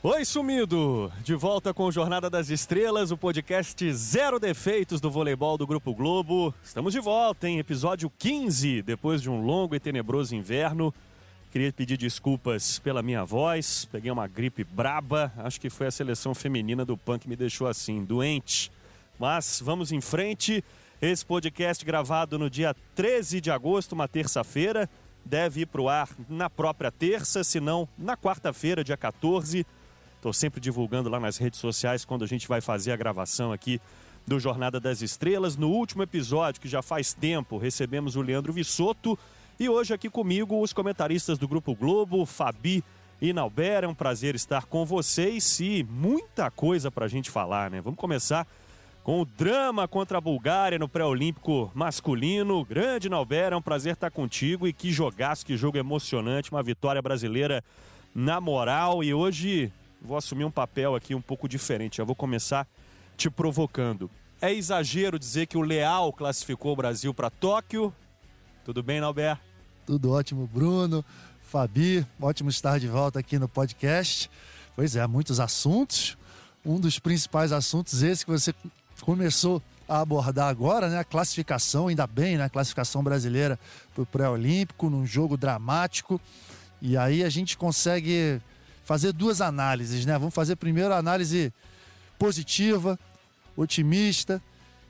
Oi, sumido! De volta com Jornada das Estrelas, o podcast Zero Defeitos do voleibol do Grupo Globo. Estamos de volta em episódio 15, depois de um longo e tenebroso inverno. Queria pedir desculpas pela minha voz, peguei uma gripe braba, acho que foi a seleção feminina do PAN que me deixou assim, doente. Mas vamos em frente. Esse podcast gravado no dia 13 de agosto, uma terça-feira, deve ir para o ar na própria terça, se não na quarta-feira, dia 14. Estou sempre divulgando lá nas redes sociais quando a gente vai fazer a gravação aqui do Jornada das Estrelas. No último episódio, que já faz tempo, recebemos o Leandro Vissoto. E hoje aqui comigo os comentaristas do Grupo Globo, Fabi e Nauber. É um prazer estar com vocês e muita coisa para a gente falar, né? Vamos começar com o drama contra a Bulgária no pré-olímpico masculino. Grande Nauber, é um prazer estar contigo e que jogaço, que jogo emocionante, uma vitória brasileira na moral. E hoje vou assumir um papel aqui um pouco diferente. Já vou começar te provocando. É exagero dizer que o Leal classificou o Brasil para Tóquio. Tudo bem, Nauber? Tudo ótimo, Bruno. Fabi, ótimo estar de volta aqui no podcast. Pois é, muitos assuntos. Um dos principais assuntos, esse que você começou a abordar agora, né? A classificação, ainda bem, né? A classificação brasileira para o pré-olímpico, num jogo dramático. E aí a gente consegue fazer duas análises, né? Vamos fazer primeiro a análise positiva, otimista,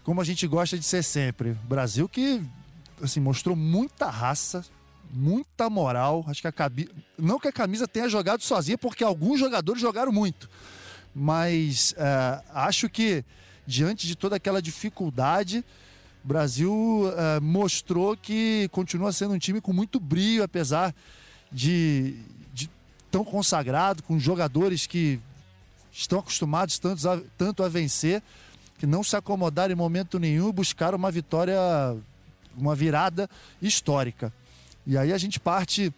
como a gente gosta de ser sempre. Brasil que assim mostrou muita raça, muita moral. Acho que a camisa, não que a camisa tenha jogado sozinha, porque alguns jogadores jogaram muito, mas é, acho que diante de toda aquela dificuldade, o Brasil é, mostrou que continua sendo um time com muito brilho, apesar de, tão consagrado, com jogadores que estão acostumados tanto a, tanto a vencer, que não se acomodaram em momento nenhum e buscaram uma vitória, uma virada histórica. E aí a gente parte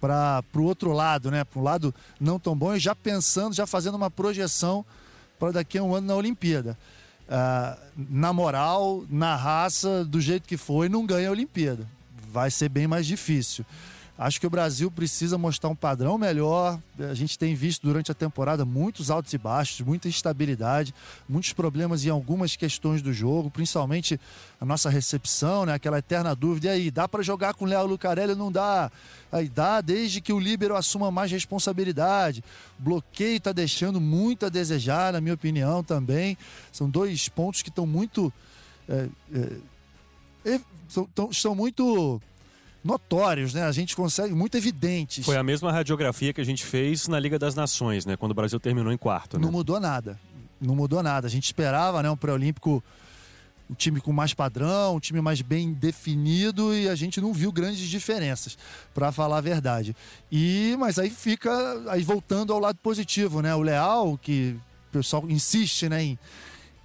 para o outro lado, né? Para um lado não tão bom e já pensando, já fazendo uma projeção para daqui a um ano na Olimpíada. Uh, na moral, na raça, do jeito que foi, não ganha a Olimpíada. Vai ser bem mais difícil. Acho que o Brasil precisa mostrar um padrão melhor. A gente tem visto durante a temporada muitos altos e baixos, muita instabilidade, muitos problemas em algumas questões do jogo, principalmente a nossa recepção, né? Aquela eterna dúvida. E aí, dá para jogar com o Léo Lucarelli não dá? Aí dá, desde que o líbero assuma mais responsabilidade. O bloqueio está deixando muito a desejar, na minha opinião, também. São dois pontos que estão muito. É, é, estão muito notórios, né? A gente consegue, muito evidentes. Foi a mesma radiografia que a gente fez na Liga das Nações, né? Quando o Brasil terminou em quarto. Né? Não mudou nada. Não mudou nada. A gente esperava, né? Um pré-olímpico, um time com mais padrão, um time mais bem definido e a gente não viu grandes diferenças, para falar a verdade. E mas aí fica, aí voltando ao lado positivo, né? O Leal, que o pessoal insiste, né? Em,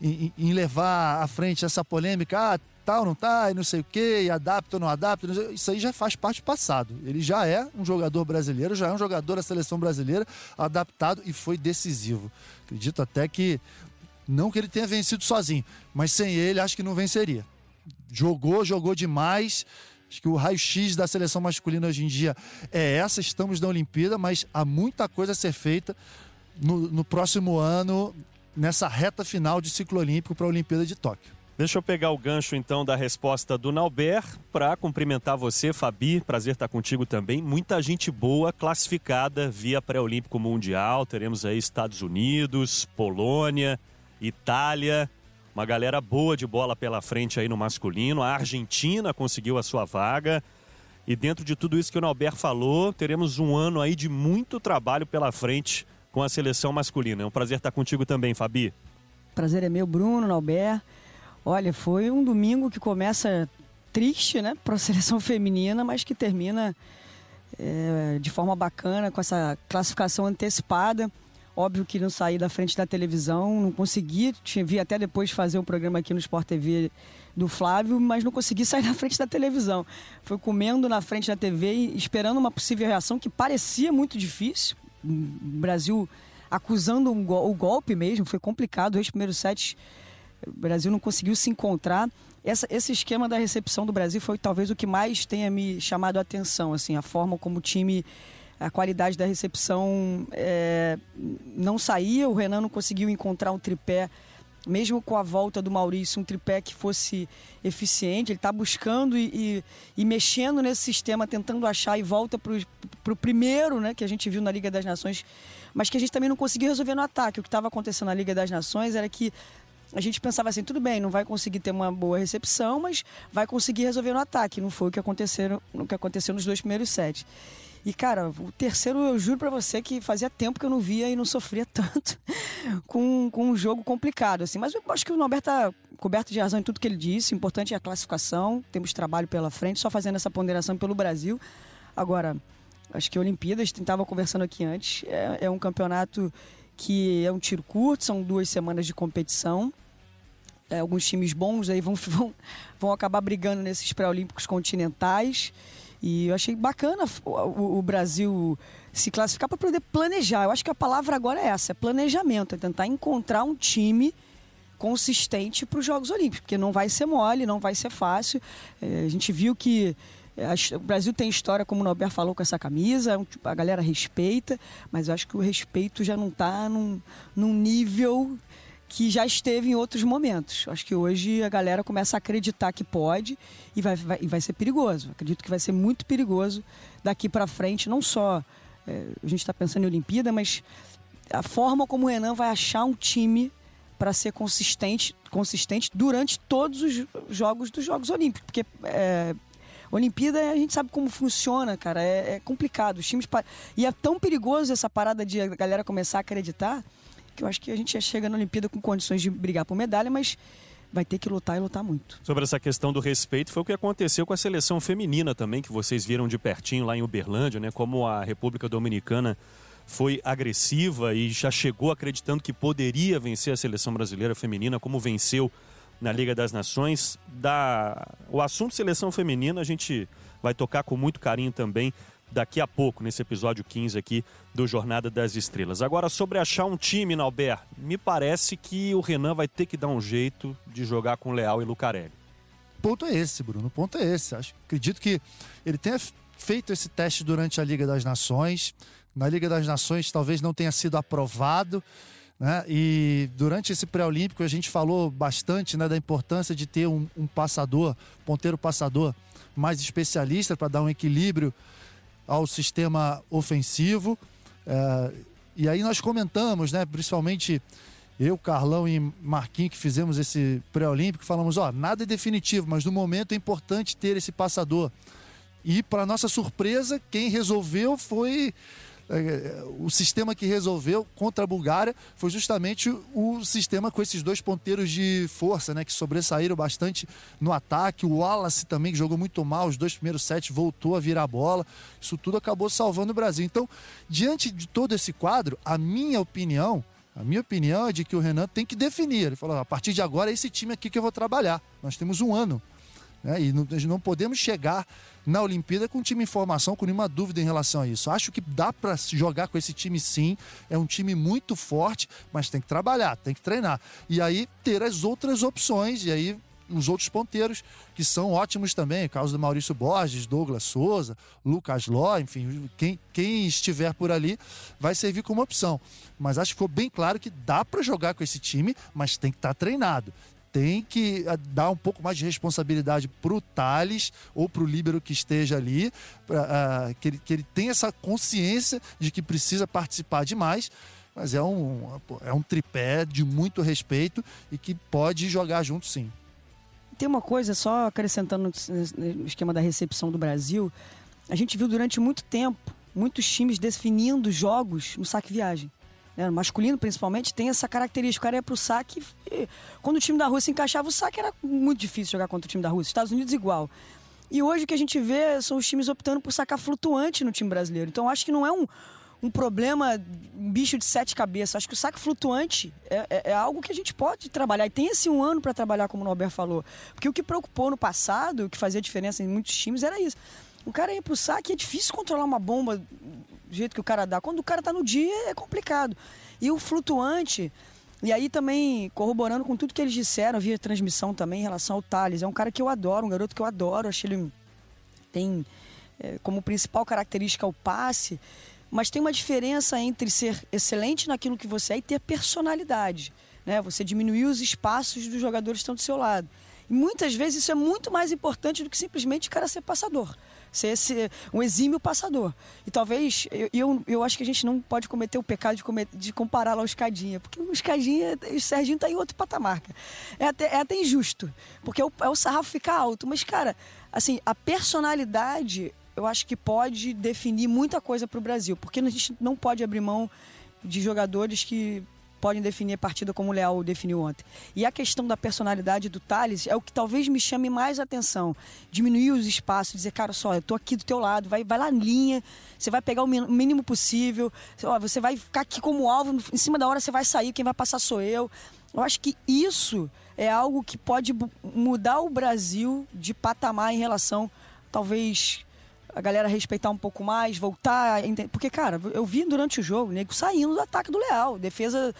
em, em levar à frente essa polêmica, ah, tal, não tá, e não sei o quê, e adapta ou não adapta. Isso aí já faz parte do passado. Ele já é um jogador brasileiro, já é um jogador da seleção brasileira, adaptado e foi decisivo. Acredito até que, não que ele tenha vencido sozinho, mas sem ele acho que não venceria. Jogou, jogou demais. Acho que o raio-x da seleção masculina hoje em dia é essa. Estamos na Olimpíada, mas há muita coisa a ser feita no, no próximo ano, nessa reta final de ciclo olímpico para a Olimpíada de Tóquio. Deixa eu pegar o gancho então da resposta do Nauber para cumprimentar você, Fabi. Prazer estar contigo também. Muita gente boa classificada via pré-olímpico mundial. Teremos aí Estados Unidos, Polônia, Itália. Uma galera boa de bola pela frente aí no masculino. A Argentina conseguiu a sua vaga. E dentro de tudo isso que o Nauber falou, teremos um ano aí de muito trabalho pela frente com a seleção masculina. É um prazer estar contigo também, Fabi. Prazer é meu, Bruno, Nauber. Olha, foi um domingo que começa triste, né, para a seleção feminina, mas que termina é, de forma bacana com essa classificação antecipada. Óbvio que não saí da frente da televisão, não consegui, vi até depois fazer um programa aqui no Sport TV do Flávio, mas não consegui sair da frente da televisão. Foi comendo na frente da TV e esperando uma possível reação que parecia muito difícil. O Brasil acusando um go o golpe mesmo, foi complicado. Os primeiros sets o Brasil não conseguiu se encontrar. Essa, esse esquema da recepção do Brasil foi talvez o que mais tenha me chamado a atenção, assim, a forma como o time a qualidade da recepção é, não saía, o Renan não conseguiu encontrar um tripé, mesmo com a volta do Maurício, um tripé que fosse eficiente. Ele está buscando e, e, e, mexendo nesse sistema, tentando achar e volta para o primeiro, né, que a gente viu na Liga das Nações, mas que a gente também não conseguiu resolver no ataque. O que estava acontecendo na Liga das Nações era que a gente pensava assim, tudo bem, não vai conseguir ter uma boa recepção, mas vai conseguir resolver no ataque. Não foi o que aconteceu, o que aconteceu nos dois primeiros sets. E, cara, o terceiro, eu juro para você que fazia tempo que eu não via e não sofria tanto com, com um jogo complicado, assim. Mas eu acho que o Norberto tá coberto de razão em tudo que ele disse. O importante é a classificação, temos trabalho pela frente, só fazendo essa ponderação pelo Brasil. Agora, acho que Olimpíadas, estava conversando aqui antes, é, é um campeonato que é um tiro curto, são duas semanas de competição. É, alguns times bons aí vão, vão, vão acabar brigando nesses pré-olímpicos continentais. E eu achei bacana o, o Brasil se classificar para poder planejar. Eu acho que a palavra agora é essa, é planejamento, é tentar encontrar um time consistente para os Jogos Olímpicos, porque não vai ser mole, não vai ser fácil. É, a gente viu que o Brasil tem história, como o Norberto falou, com essa camisa, é a galera respeita, mas eu acho que o respeito já não está num, num nível que já esteve em outros momentos. Acho que hoje a galera começa a acreditar que pode e vai, vai, vai ser perigoso. Acredito que vai ser muito perigoso daqui para frente, não só é, a gente está pensando em Olimpíada, mas a forma como o Renan vai achar um time para ser consistente, consistente durante todos os jogos dos Jogos Olímpicos, porque é, Olimpíada a gente sabe como funciona, cara, é, é complicado. Os times e é tão perigoso essa parada de a galera começar a acreditar que eu acho que a gente já chega na Olimpíada com condições de brigar por medalha, mas vai ter que lutar e lutar muito. Sobre essa questão do respeito, foi o que aconteceu com a seleção feminina também, que vocês viram de pertinho lá em Uberlândia, né? Como a República Dominicana foi agressiva e já chegou acreditando que poderia vencer a seleção brasileira feminina, como venceu na Liga das Nações. Da... O assunto seleção feminina a gente vai tocar com muito carinho também daqui a pouco, nesse episódio 15 aqui do Jornada das Estrelas. Agora, sobre achar um time, Nalber, me parece que o Renan vai ter que dar um jeito de jogar com Leal e Lucarelli. O ponto é esse, Bruno. O ponto é esse. Acho, acredito que ele tenha feito esse teste durante a Liga das Nações. Na Liga das Nações talvez não tenha sido aprovado. Né? E durante esse pré-olímpico a gente falou bastante né, da importância de ter um, um passador, ponteiro passador mais especialista para dar um equilíbrio ao sistema ofensivo. É, e aí nós comentamos, né, principalmente eu, Carlão e Marquinhos, que fizemos esse pré-olímpico, falamos: ó, nada é definitivo, mas no momento é importante ter esse passador. E, para nossa surpresa, quem resolveu foi o sistema que resolveu contra a Bulgária foi justamente o sistema com esses dois ponteiros de força, né, que sobressaíram bastante no ataque. O Wallace também, que jogou muito mal, os dois primeiros sets voltou a virar bola. Isso tudo acabou salvando o Brasil. Então, diante de todo esse quadro, a minha opinião, a minha opinião é de que o Renan tem que definir. Ele falou: a partir de agora é esse time aqui que eu vou trabalhar. Nós temos um ano né? E não, não podemos chegar na Olimpíada com time em formação, com nenhuma dúvida em relação a isso. Acho que dá para jogar com esse time sim. É um time muito forte, mas tem que trabalhar, tem que treinar. E aí ter as outras opções, e aí os outros ponteiros, que são ótimos também, caso do Maurício Borges, Douglas Souza, Lucas Ló, enfim, quem, quem estiver por ali vai servir como opção. Mas acho que ficou bem claro que dá para jogar com esse time, mas tem que estar tá treinado tem que eh, dar um pouco mais de responsabilidade para o Thales ou para o líbero que esteja ali, pra, uh, que, ele, que ele tenha essa consciência de que precisa participar demais. Mas é um, é um tripé de muito respeito e que pode jogar junto sim. Tem uma coisa, só acrescentando no esquema da recepção do Brasil, a gente viu durante muito tempo muitos times definindo jogos no saque né, masculino principalmente, tem essa característica. O cara ia pro saque. E, quando o time da Rússia encaixava o saque, era muito difícil jogar contra o time da Rússia. Estados Unidos igual. E hoje o que a gente vê são os times optando por sacar flutuante no time brasileiro. Então acho que não é um, um problema, um bicho de sete cabeças. Acho que o saque flutuante é, é, é algo que a gente pode trabalhar. E tem esse um ano para trabalhar, como o Norberto falou. Porque o que preocupou no passado, o que fazia diferença em muitos times, era isso. O cara ia pro saque, é difícil controlar uma bomba jeito que o cara dá. Quando o cara tá no dia, é complicado. E o flutuante, e aí também corroborando com tudo que eles disseram via transmissão também em relação ao Thales. É um cara que eu adoro, um garoto que eu adoro. Acho ele tem é, como principal característica o passe, mas tem uma diferença entre ser excelente naquilo que você é e ter personalidade. Né? Você diminuir os espaços dos jogadores que estão do seu lado. Muitas vezes isso é muito mais importante do que simplesmente o cara ser passador. Ser esse, um exímio passador. E talvez, eu, eu, eu acho que a gente não pode cometer o pecado de, comet, de compará-lo ao Escadinha, porque o Escadinha, o Serginho está em outro patamar. É até, é até injusto, porque é o, é o sarrafo ficar alto. Mas, cara, assim, a personalidade eu acho que pode definir muita coisa para o Brasil, porque a gente não pode abrir mão de jogadores que podem definir a partida como o Leal definiu ontem. E a questão da personalidade do Thales é o que talvez me chame mais atenção. Diminuir os espaços, dizer, cara, só, eu tô aqui do teu lado, vai, vai lá na linha, você vai pegar o mínimo possível, você vai ficar aqui como alvo, em cima da hora você vai sair, quem vai passar sou eu. Eu acho que isso é algo que pode mudar o Brasil de patamar em relação, talvez, a galera respeitar um pouco mais, voltar. Porque, cara, eu vi durante o jogo, nego saindo do ataque do Leal. Defesa.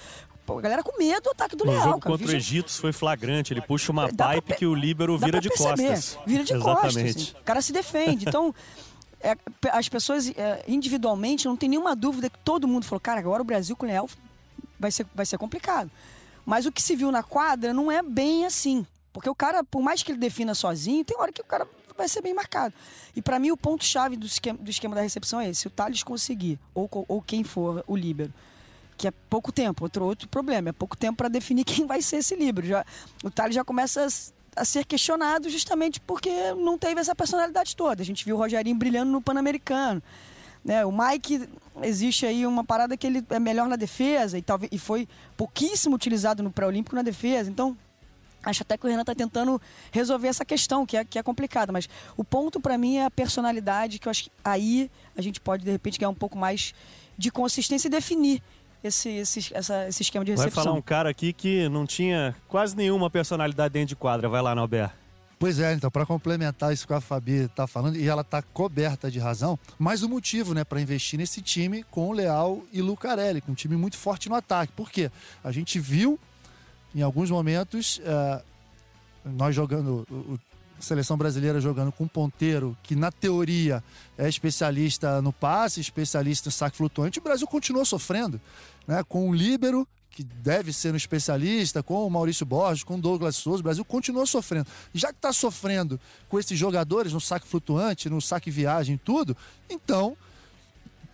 a galera com medo do ataque do no Leal. O jogo cara. contra o Egito foi flagrante. Ele puxa uma dá pipe que o líbero vira de perceber. costas. Vira de Exatamente. costas. Assim. O cara se defende. Então. É, as pessoas é, individualmente não tem nenhuma dúvida que todo mundo falou, cara, agora o Brasil com o Leal vai ser, vai ser complicado. Mas o que se viu na quadra não é bem assim. Porque o cara, por mais que ele defina sozinho, tem hora que o cara vai ser bem marcado. E para mim o ponto-chave do esquema, do esquema da recepção é esse. Se o Thales conseguir, ou, ou quem for o líbero, que é pouco tempo, outro, outro problema, é pouco tempo para definir quem vai ser esse líbero. Já, o Thales já começa a, a, ser questionado justamente porque não teve essa personalidade toda. A gente viu o Rogerinho brilhando no Pan-Americano. Né? O Mike, existe aí uma parada que ele é melhor na defesa e, talvez, e foi pouquíssimo utilizado no pré-olímpico na defesa. Então, Acho até que o Renan está tentando resolver essa questão, que é, que é complicada. Mas o ponto para mim é a personalidade, que eu acho que aí a gente pode, de repente, ganhar um pouco mais de consistência e definir esse, esse, essa, esse esquema de recepção. Vai falar um cara aqui que não tinha quase nenhuma personalidade dentro de quadra. Vai lá, Norberto. Pois é, então, para complementar isso que a Fabi está falando, e ela está coberta de razão, mais um motivo né, para investir nesse time com o Leal e Lucarelli, com um time muito forte no ataque. Por quê? A gente viu em alguns momentos, uh, nós jogando, o, a seleção brasileira jogando com um ponteiro que, na teoria, é especialista no passe, especialista no saque flutuante, o Brasil continuou sofrendo. Né? Com o Líbero, que deve ser um especialista, com o Maurício Borges, com o Douglas Souza, o Brasil continuou sofrendo. Já que está sofrendo com esses jogadores no saque flutuante, no saque viagem tudo, então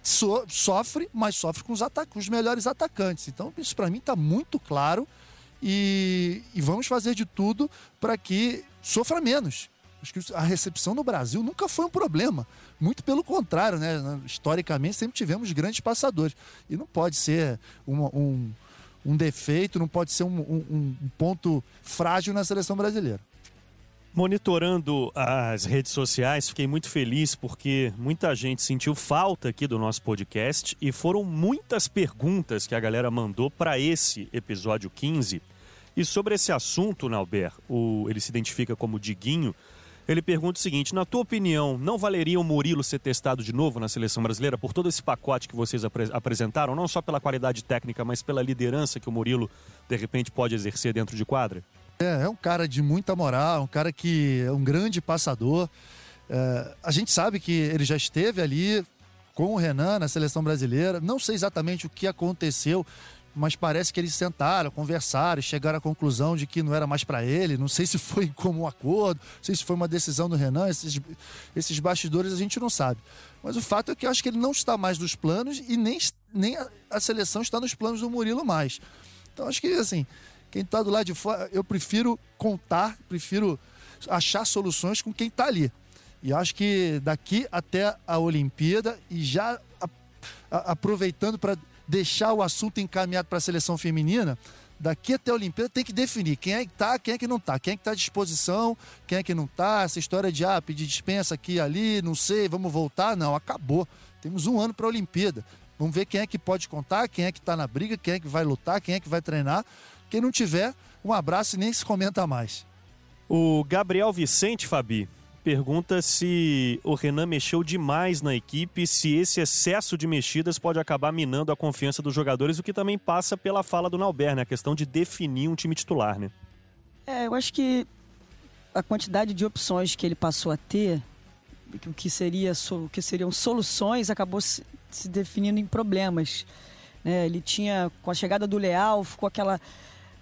so, sofre, mas sofre com os, com os melhores atacantes. Então, isso para mim está muito claro e, e vamos fazer de tudo para que sofra menos. Acho que a recepção no Brasil nunca foi um problema. Muito pelo contrário, né? Historicamente, sempre tivemos grandes passadores. E não pode ser um, um defeito, não pode ser um, um, um ponto frágil na seleção brasileira. Monitorando as redes sociais, fiquei muito feliz porque muita gente sentiu falta aqui do nosso podcast e foram muitas perguntas que a galera mandou para esse episódio 15. E sobre esse assunto, Nauber, o, ele se identifica como Diguinho. Ele pergunta o seguinte: na tua opinião, não valeria o Murilo ser testado de novo na seleção brasileira por todo esse pacote que vocês apre apresentaram, não só pela qualidade técnica, mas pela liderança que o Murilo de repente pode exercer dentro de quadra? É, é um cara de muita moral, um cara que é um grande passador. É, a gente sabe que ele já esteve ali com o Renan na seleção brasileira. Não sei exatamente o que aconteceu, mas parece que eles sentaram, conversaram, chegaram à conclusão de que não era mais para ele. Não sei se foi como um acordo, não sei se foi uma decisão do Renan. Esses, esses bastidores a gente não sabe. Mas o fato é que eu acho que ele não está mais nos planos e nem, nem a, a seleção está nos planos do Murilo mais. Então acho que assim quem está do lado de fora, eu prefiro contar, prefiro achar soluções com quem está ali. E acho que daqui até a Olimpíada, e já a, a, aproveitando para deixar o assunto encaminhado para a seleção feminina, daqui até a Olimpíada tem que definir quem é que está, quem é que não está, quem é que está à disposição, quem é que não está. Essa história de ah, pedir dispensa aqui ali, não sei, vamos voltar. Não, acabou. Temos um ano para a Olimpíada. Vamos ver quem é que pode contar, quem é que está na briga, quem é que vai lutar, quem é que vai treinar. Quem não tiver, um abraço e nem se comenta mais. O Gabriel Vicente, Fabi, pergunta se o Renan mexeu demais na equipe, se esse excesso de mexidas pode acabar minando a confiança dos jogadores, o que também passa pela fala do Nauber, né? A questão de definir um time titular, né? É, eu acho que a quantidade de opções que ele passou a ter o que, seria, o que seriam soluções acabou se, se definindo em problemas. Né? Ele tinha, com a chegada do Leal, ficou aquela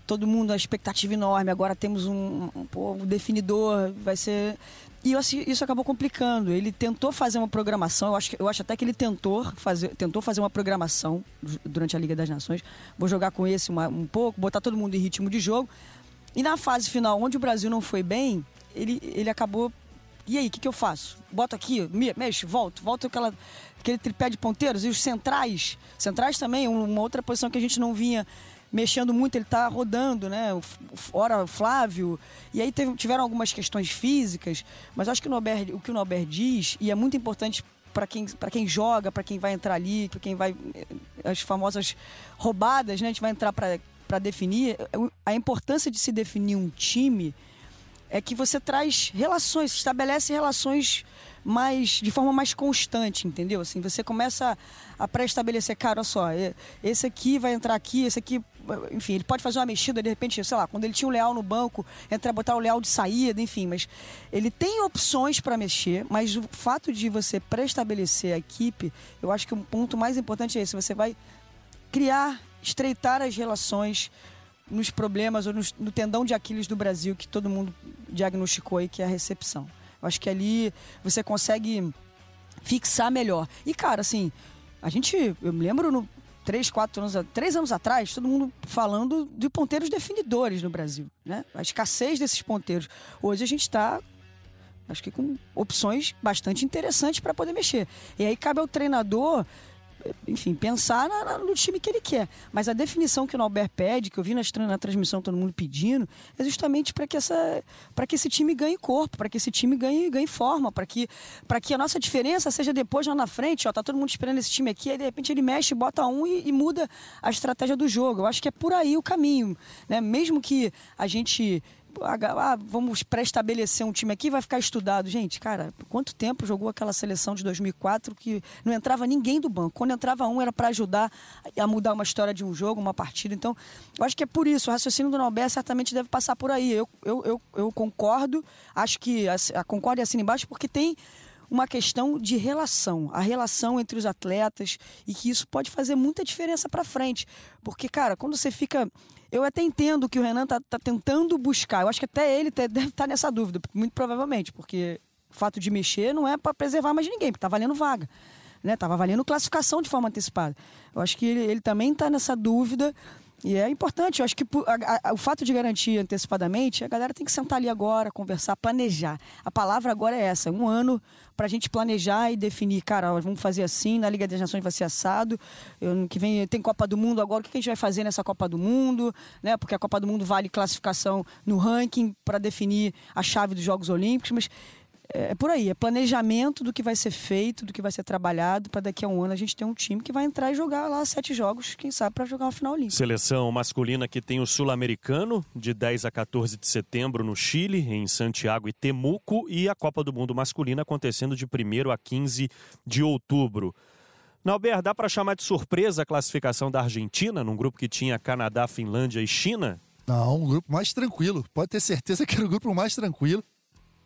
todo mundo a expectativa enorme. Agora temos um, um, um definidor, vai ser. E isso acabou complicando. Ele tentou fazer uma programação, eu acho, eu acho até que ele tentou fazer, tentou fazer uma programação durante a Liga das Nações. Vou jogar com esse uma, um pouco, botar todo mundo em ritmo de jogo. E na fase final, onde o Brasil não foi bem, ele, ele acabou. E aí, o que, que eu faço? Boto aqui, me, mexe, volto, volto aquela, aquele tripé de ponteiros e os centrais. Centrais também, uma outra posição que a gente não vinha mexendo muito, ele está rodando, né? Ora, o Flávio. E aí teve, tiveram algumas questões físicas, mas acho que o, Nober, o que o Nober diz, e é muito importante para quem, quem joga, para quem vai entrar ali, para quem vai. Eh, as famosas roubadas, né? A gente vai entrar para definir. A importância de se definir um time é que você traz relações, estabelece relações mais de forma mais constante, entendeu? Assim, você começa a pré-estabelecer, cara, olha só, esse aqui vai entrar aqui, esse aqui, enfim, ele pode fazer uma mexida, de repente, sei lá, quando ele tinha o Leal no banco, entrar, botar o Leal de saída, enfim, mas ele tem opções para mexer, mas o fato de você pré-estabelecer a equipe, eu acho que um ponto mais importante é esse, você vai criar, estreitar as relações nos problemas ou no, no tendão de Aquiles do Brasil que todo mundo diagnosticou aí, que é a recepção. Eu acho que ali você consegue fixar melhor. E, cara, assim, a gente, eu me lembro no três, quatro anos, três anos atrás, todo mundo falando de ponteiros definidores no Brasil, né? A escassez desses ponteiros. Hoje a gente está acho que com opções bastante interessantes para poder mexer. E aí cabe ao treinador enfim, pensar na, na, no time que ele quer. Mas a definição que o Albert pede, que eu vi na, na transmissão todo mundo pedindo, é justamente para que, essa, que esse time ganhe corpo, para que esse time ganhe, ganhe forma, para que, que a nossa diferença seja depois lá na frente. Ó, tá todo mundo esperando esse time aqui, aí de repente ele mexe, bota um e, e muda a estratégia do jogo. Eu acho que é por aí o caminho. Né? Mesmo que a gente ah, vamos pré-estabelecer um time aqui vai ficar estudado. Gente, cara, quanto tempo jogou aquela seleção de 2004 que não entrava ninguém do banco? Quando entrava um era para ajudar a mudar uma história de um jogo, uma partida. Então, eu acho que é por isso. O raciocínio do Nobel certamente deve passar por aí. Eu, eu, eu, eu concordo, acho que a, a concordo e embaixo, porque tem uma questão de relação, a relação entre os atletas e que isso pode fazer muita diferença para frente. Porque, cara, quando você fica eu até entendo que o Renan tá, tá tentando buscar. Eu acho que até ele deve estar tá nessa dúvida, muito provavelmente, porque o fato de mexer não é para preservar mais ninguém, porque tá valendo vaga. Né? Tava valendo classificação de forma antecipada. Eu acho que ele, ele também está nessa dúvida e é importante, eu acho que a, a, o fato de garantir antecipadamente, a galera tem que sentar ali agora, conversar, planejar. A palavra agora é essa, um ano para a gente planejar e definir, cara, vamos fazer assim, na Liga das Nações vai ser assado, ano que vem tem Copa do Mundo agora, o que a gente vai fazer nessa Copa do Mundo, né? Porque a Copa do Mundo vale classificação no ranking para definir a chave dos Jogos Olímpicos, mas é, é por aí, é planejamento do que vai ser feito, do que vai ser trabalhado, para daqui a um ano a gente ter um time que vai entrar e jogar lá sete jogos, quem sabe, para jogar uma final olímpica. Seleção masculina que tem o Sul-Americano, de 10 a 14 de setembro no Chile, em Santiago e Temuco, e a Copa do Mundo masculina acontecendo de 1 a 15 de outubro. Nauber, dá para chamar de surpresa a classificação da Argentina, num grupo que tinha Canadá, Finlândia e China? Não, um grupo mais tranquilo. Pode ter certeza que era o grupo mais tranquilo.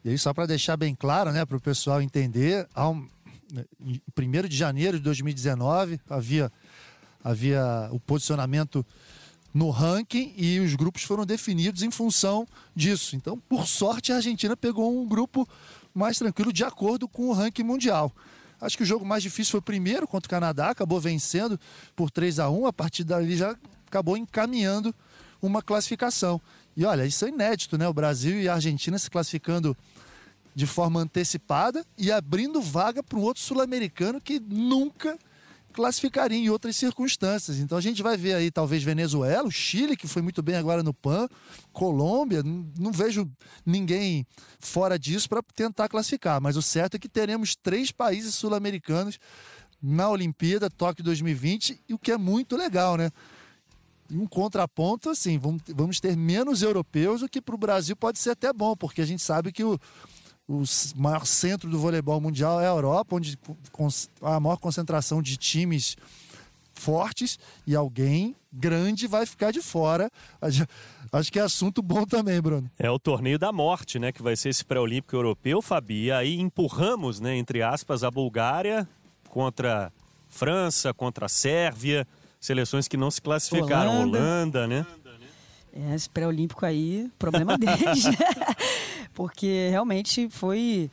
E aí, só para deixar bem claro, né, para o pessoal entender, em 1 de janeiro de 2019 havia, havia o posicionamento no ranking e os grupos foram definidos em função disso. Então, por sorte, a Argentina pegou um grupo mais tranquilo de acordo com o ranking mundial. Acho que o jogo mais difícil foi o primeiro contra o Canadá, acabou vencendo por 3 a 1 a partir dali já acabou encaminhando uma classificação. E olha, isso é inédito, né? O Brasil e a Argentina se classificando de forma antecipada e abrindo vaga para um outro sul-americano que nunca classificaria em outras circunstâncias. Então a gente vai ver aí talvez Venezuela, o Chile, que foi muito bem agora no PAN, Colômbia, não vejo ninguém fora disso para tentar classificar, mas o certo é que teremos três países sul-americanos na Olimpíada Tóquio 2020, e o que é muito legal, né? um contraponto, assim, vamos ter menos europeus, o que para o Brasil pode ser até bom, porque a gente sabe que o, o maior centro do voleibol mundial é a Europa, onde a maior concentração de times fortes e alguém grande vai ficar de fora. Acho que é assunto bom também, Bruno. É o torneio da morte, né? Que vai ser esse pré-olímpico europeu, Fabi. E aí empurramos, né, entre aspas, a Bulgária contra França, contra a Sérvia, seleções que não se classificaram, Holanda, Holanda né? É, esse pré-olímpico aí, problema deles. Porque realmente foi.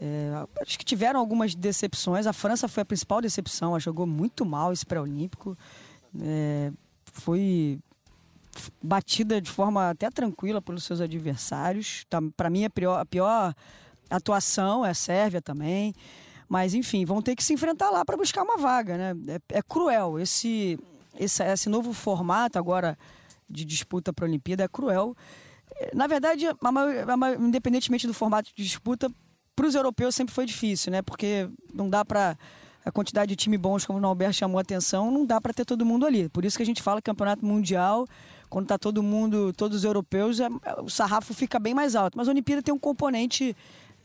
É, acho que tiveram algumas decepções. A França foi a principal decepção, ela jogou muito mal esse pré-olímpico. É, foi batida de forma até tranquila pelos seus adversários. Tá, Para mim, a pior, a pior atuação é a Sérvia também. Mas, enfim, vão ter que se enfrentar lá para buscar uma vaga, né? É, é cruel. Esse, esse, esse novo formato agora de disputa para a Olimpíada é cruel. Na verdade, a a independentemente do formato de disputa, para os europeus sempre foi difícil, né? Porque não dá para a quantidade de time bons, como o Norberto chamou a atenção, não dá para ter todo mundo ali. Por isso que a gente fala campeonato mundial, quando está todo mundo, todos os europeus, é, o sarrafo fica bem mais alto. Mas a Olimpíada tem um componente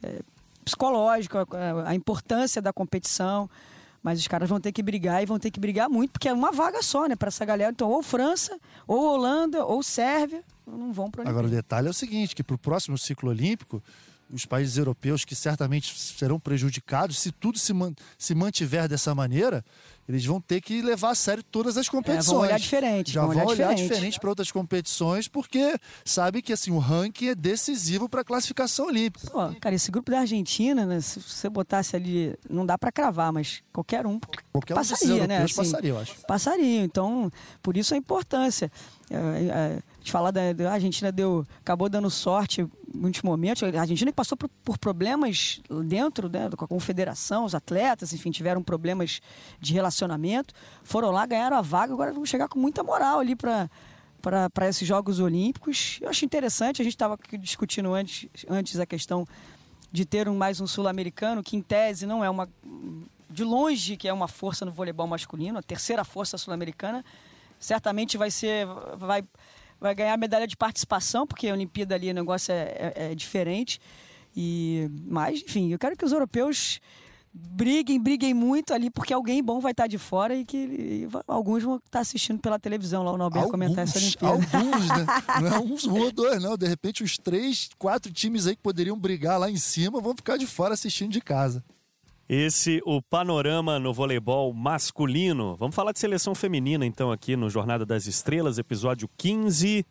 é, psicológico, a, a, importância da competição. Mas os caras vão ter que brigar e vão ter que brigar muito, porque é uma vaga só, né, para essa galera. Então, ou França, ou Holanda, ou Sérvia, não vão para Agora, o detalhe é o seguinte, que para o próximo ciclo olímpico, os países europeus que certamente serão prejudicados se tudo se, man se mantiver dessa maneira, eles vão ter que levar a sério todas as competições. É, vão olhar diferente. Já vão, olhar, olhar diferente, diferente para outras competições, porque sabe que assim o ranking é decisivo para a classificação olímpica. Pô, cara, esse grupo da Argentina, né, se você botasse ali, não dá para cravar, mas qualquer um qualquer passaria, um né? Assim, passaria, eu acho. Passaria. Então, por isso a importância. É, é, de falar da, da Argentina deu acabou dando sorte em muitos momentos. A Argentina que passou por, por problemas dentro né, com a confederação, os atletas, enfim, tiveram problemas de relacionamento. Foram lá, ganharam a vaga, agora vão chegar com muita moral ali para para esses Jogos Olímpicos. Eu acho interessante, a gente estava discutindo antes, antes a questão de ter um, mais um sul-americano, que em tese não é uma. de longe que é uma força no voleibol masculino, a terceira força sul-americana. Certamente vai ser. vai vai ganhar medalha de participação, porque a Olimpíada ali o negócio é, é, é diferente. E, mas, enfim, eu quero que os europeus briguem, briguem muito ali, porque alguém bom vai estar de fora e que e, alguns vão estar assistindo pela televisão lá o Norberto alguns, comentar essa Olimpíada. Alguns, né? Não é uns um ou dois, não. De repente, os três, quatro times aí que poderiam brigar lá em cima vão ficar de fora assistindo de casa. Esse o panorama no voleibol masculino. Vamos falar de seleção feminina então aqui no Jornada das Estrelas, episódio 15.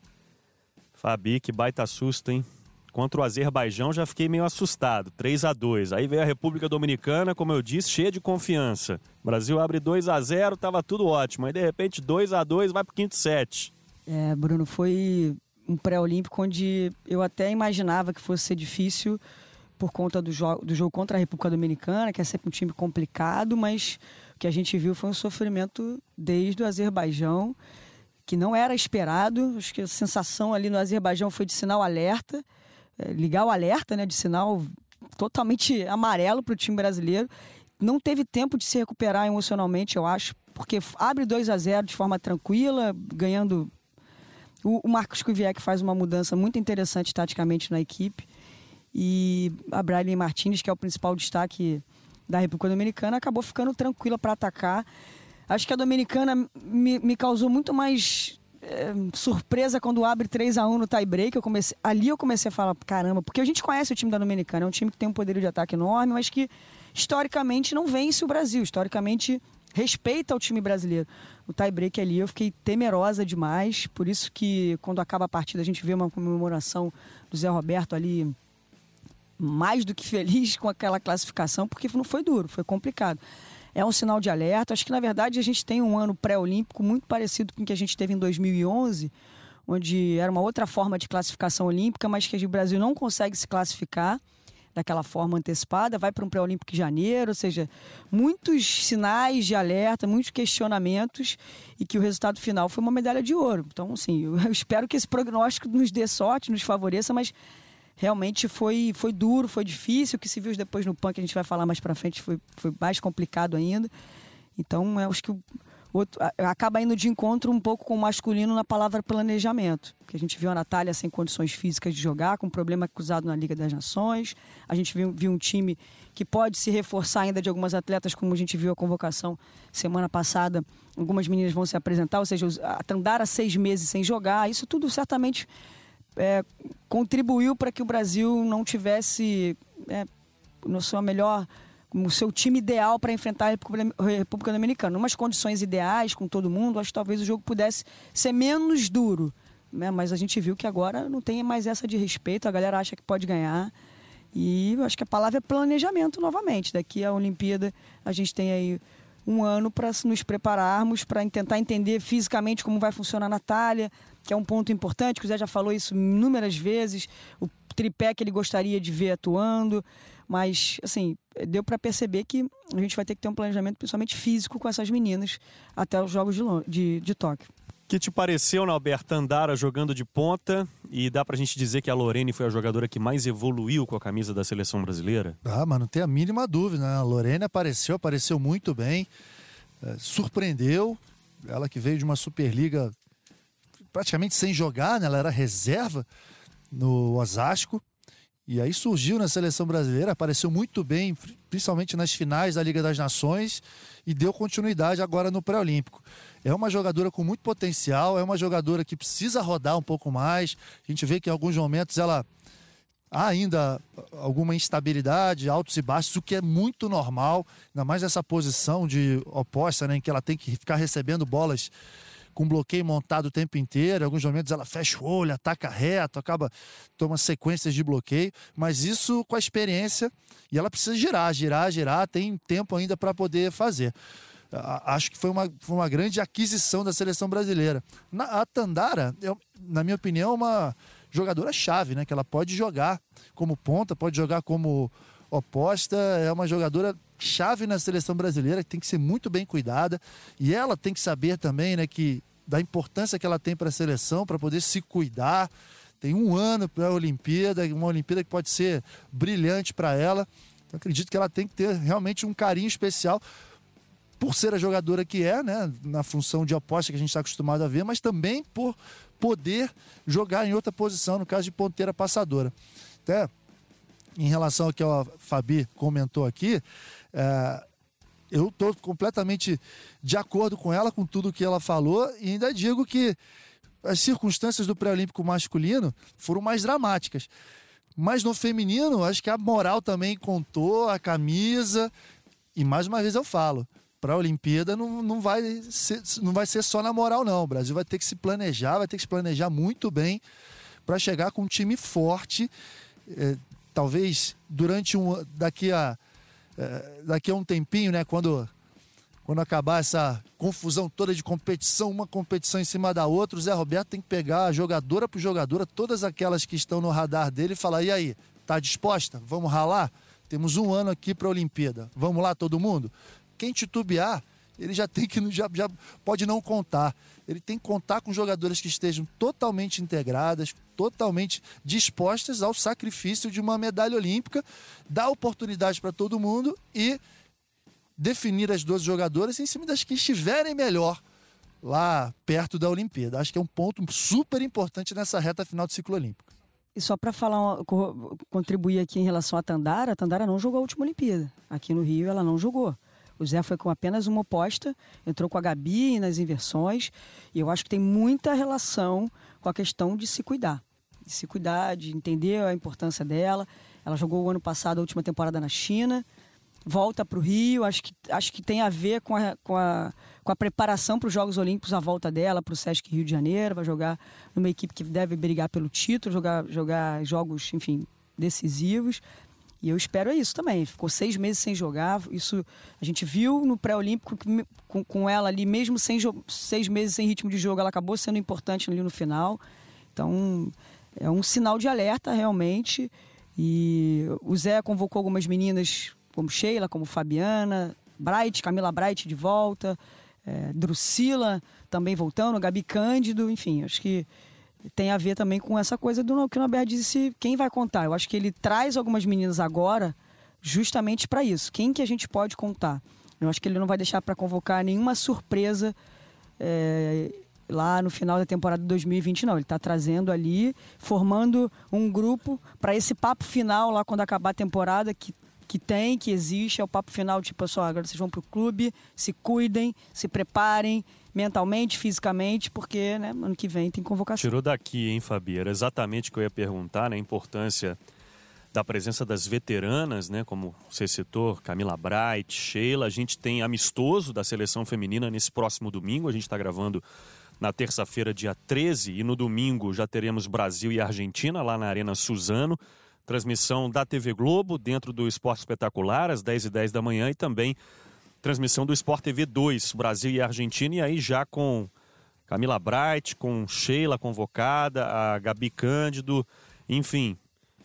Fabi, que baita susto, hein? Contra o Azerbaijão já fiquei meio assustado, 3 a 2. Aí veio a República Dominicana, como eu disse, cheia de confiança. O Brasil abre 2 a 0, tava tudo ótimo. Aí de repente 2 a 2 vai pro quinto set. É, Bruno, foi um pré-olímpico onde eu até imaginava que fosse ser difícil por conta do, jo do jogo contra a República Dominicana, que é sempre um time complicado, mas o que a gente viu foi um sofrimento desde o Azerbaijão, que não era esperado. Acho que a sensação ali no Azerbaijão foi de sinal alerta, é, ligar o alerta, né, de sinal totalmente amarelo para o time brasileiro. Não teve tempo de se recuperar emocionalmente, eu acho, porque abre 2 a 0 de forma tranquila, ganhando. O, Marcos Kuviek faz uma mudança muito interessante taticamente na equipe e a Briley Martinez, que é o principal destaque da República Dominicana, acabou ficando tranquila para atacar. Acho que a Dominicana me, me causou muito mais é, surpresa quando abre 3 a 1 no tie-break. Eu comecei, ali eu comecei a falar, caramba, porque a gente conhece o time da Dominicana, é um time que tem um poder de ataque enorme, mas que historicamente não vence o Brasil, historicamente respeita o time brasileiro. O tie-break ali eu fiquei temerosa demais, por isso que quando acaba a partida a gente vê uma comemoração do Zé Roberto ali mais do que feliz com aquela classificação, porque não foi duro, foi complicado. É um sinal de alerta. Acho que, na verdade, a gente tem um ano pré-olímpico muito parecido com o que a gente teve em 2011, onde era uma outra forma de classificação olímpica, mas que o Brasil não consegue se classificar daquela forma antecipada, vai para um pré-olímpico em janeiro, ou seja, muitos sinais de alerta, muitos questionamentos e que o resultado final foi uma medalha de ouro. Então, assim, eu espero que esse prognóstico nos dê sorte, nos favoreça, mas realmente foi, foi duro, foi difícil. O que se viu depois no punk, a gente vai falar mais para frente, foi, foi mais complicado ainda. Então, eu acho que outro, acaba indo de encontro um pouco com o masculino na palavra planejamento. Que a gente viu a Natália sem condições físicas de jogar, com problema acusado na Liga das Nações. A gente viu, viu um time que pode se reforçar ainda de algumas atletas, como a gente viu a convocação semana passada. Algumas meninas vão se apresentar, ou seja, a Tandara seis meses sem jogar. Isso tudo certamente é, contribuiu para que o Brasil não tivesse é, no seu melhor o seu time ideal para enfrentar a República Dominicana. Umas condições ideais com todo mundo, acho que talvez o jogo pudesse ser menos duro. Né? Mas a gente viu que agora não tem mais essa de respeito, a galera acha que pode ganhar. E eu acho que a palavra é planejamento novamente. Daqui à Olimpíada a gente tem aí um ano para nos prepararmos, para tentar entender fisicamente como vai funcionar a Natália, que é um ponto importante, que o Zé já falou isso inúmeras vezes, o tripé que ele gostaria de ver atuando. Mas, assim, deu para perceber que a gente vai ter que ter um planejamento, principalmente físico, com essas meninas até os Jogos de, de, de Tóquio. Que te pareceu, Nalberto, Andara jogando de ponta? E dá pra gente dizer que a Lorene foi a jogadora que mais evoluiu com a camisa da seleção brasileira? Ah, mas não tem a mínima dúvida, né? A Lorene apareceu, apareceu muito bem, é, surpreendeu. Ela que veio de uma Superliga praticamente sem jogar, né? Ela era reserva no Osasco. E aí surgiu na seleção brasileira, apareceu muito bem, principalmente nas finais da Liga das Nações, e deu continuidade agora no pré-olímpico. É uma jogadora com muito potencial, é uma jogadora que precisa rodar um pouco mais. A gente vê que em alguns momentos ela há ainda alguma instabilidade, altos e baixos, o que é muito normal, ainda mais nessa posição de oposta, né, em que ela tem que ficar recebendo bolas com bloqueio montado o tempo inteiro. Em alguns momentos ela fecha o olho, ataca reto, acaba toma sequências de bloqueio, mas isso com a experiência e ela precisa girar, girar, girar, tem tempo ainda para poder fazer. Acho que foi uma, foi uma grande aquisição da seleção brasileira. Na, a Tandara, eu, na minha opinião, é uma jogadora chave, né? Que ela pode jogar como ponta, pode jogar como oposta, é uma jogadora chave na seleção brasileira que tem que ser muito bem cuidada e ela tem que saber também, né, que da importância que ela tem para a seleção, para poder se cuidar. Tem um ano para a Olimpíada, uma Olimpíada que pode ser brilhante para ela. Então, acredito que ela tem que ter realmente um carinho especial por ser a jogadora que é, né, na função de aposta que a gente está acostumado a ver, mas também por poder jogar em outra posição, no caso de ponteira passadora. Até em relação ao que a Fabi comentou aqui, é, eu estou completamente de acordo com ela, com tudo que ela falou, e ainda digo que as circunstâncias do pré-olímpico masculino foram mais dramáticas. Mas no feminino, acho que a moral também contou, a camisa. E mais uma vez eu falo, para a Olimpíada não, não, vai ser, não vai ser só na moral, não. O Brasil vai ter que se planejar, vai ter que se planejar muito bem para chegar com um time forte. É, talvez durante um. daqui a é, daqui a um tempinho, né, quando, quando acabar essa confusão toda de competição, uma competição em cima da outra, o Zé Roberto tem que pegar jogadora por jogadora, todas aquelas que estão no radar dele e falar: e aí, tá disposta? Vamos ralar? Temos um ano aqui para a Olimpíada. Vamos lá, todo mundo? Quem titubear, ele já tem que já, já pode não contar. Ele tem que contar com jogadores que estejam totalmente integradas, totalmente dispostas ao sacrifício de uma medalha olímpica, dar oportunidade para todo mundo e definir as 12 jogadoras em cima das que estiverem melhor lá perto da Olimpíada. Acho que é um ponto super importante nessa reta final do ciclo olímpico. E só para falar, contribuir aqui em relação à Tandara, a Tandara não jogou a última Olimpíada. Aqui no Rio ela não jogou. O Zé foi com apenas uma oposta, entrou com a Gabi nas inversões, e eu acho que tem muita relação com a questão de se cuidar. De se cuidar, de entender a importância dela. Ela jogou o ano passado, a última temporada na China, volta para o Rio, acho que, acho que tem a ver com a, com a, com a preparação para os Jogos Olímpicos, a volta dela para o Sesc Rio de Janeiro, vai jogar numa equipe que deve brigar pelo título, jogar, jogar jogos, enfim, decisivos. E eu espero isso também. Ficou seis meses sem jogar. Isso a gente viu no pré-olímpico com, com ela ali, mesmo sem seis meses sem ritmo de jogo, ela acabou sendo importante ali no final. Então é um sinal de alerta realmente. E o Zé convocou algumas meninas como Sheila, como Fabiana, Bright, Camila Bright de volta, é, Drusila também voltando, Gabi Cândido, enfim, acho que tem a ver também com essa coisa do que o Norberto disse, quem vai contar. Eu acho que ele traz algumas meninas agora justamente para isso. Quem que a gente pode contar? Eu acho que ele não vai deixar para convocar nenhuma surpresa é, lá no final da temporada de 2020, não. Ele está trazendo ali, formando um grupo para esse papo final lá quando acabar a temporada que que tem, que existe, é o papo final, tipo, pessoal, agora vocês vão pro clube, se cuidem, se preparem mentalmente, fisicamente, porque né, ano que vem tem convocação. Tirou daqui, hein, Fabi? Era exatamente o que eu ia perguntar, né? A importância da presença das veteranas, né? Como você citou, Camila Bright, Sheila. A gente tem amistoso da seleção feminina nesse próximo domingo. A gente está gravando na terça-feira, dia 13, e no domingo já teremos Brasil e Argentina lá na Arena Suzano. Transmissão da TV Globo, dentro do Esporte Espetacular, às 10h10 10 da manhã, e também transmissão do Sport TV 2, Brasil e Argentina, e aí já com Camila Bright, com Sheila convocada, a Gabi Cândido, enfim,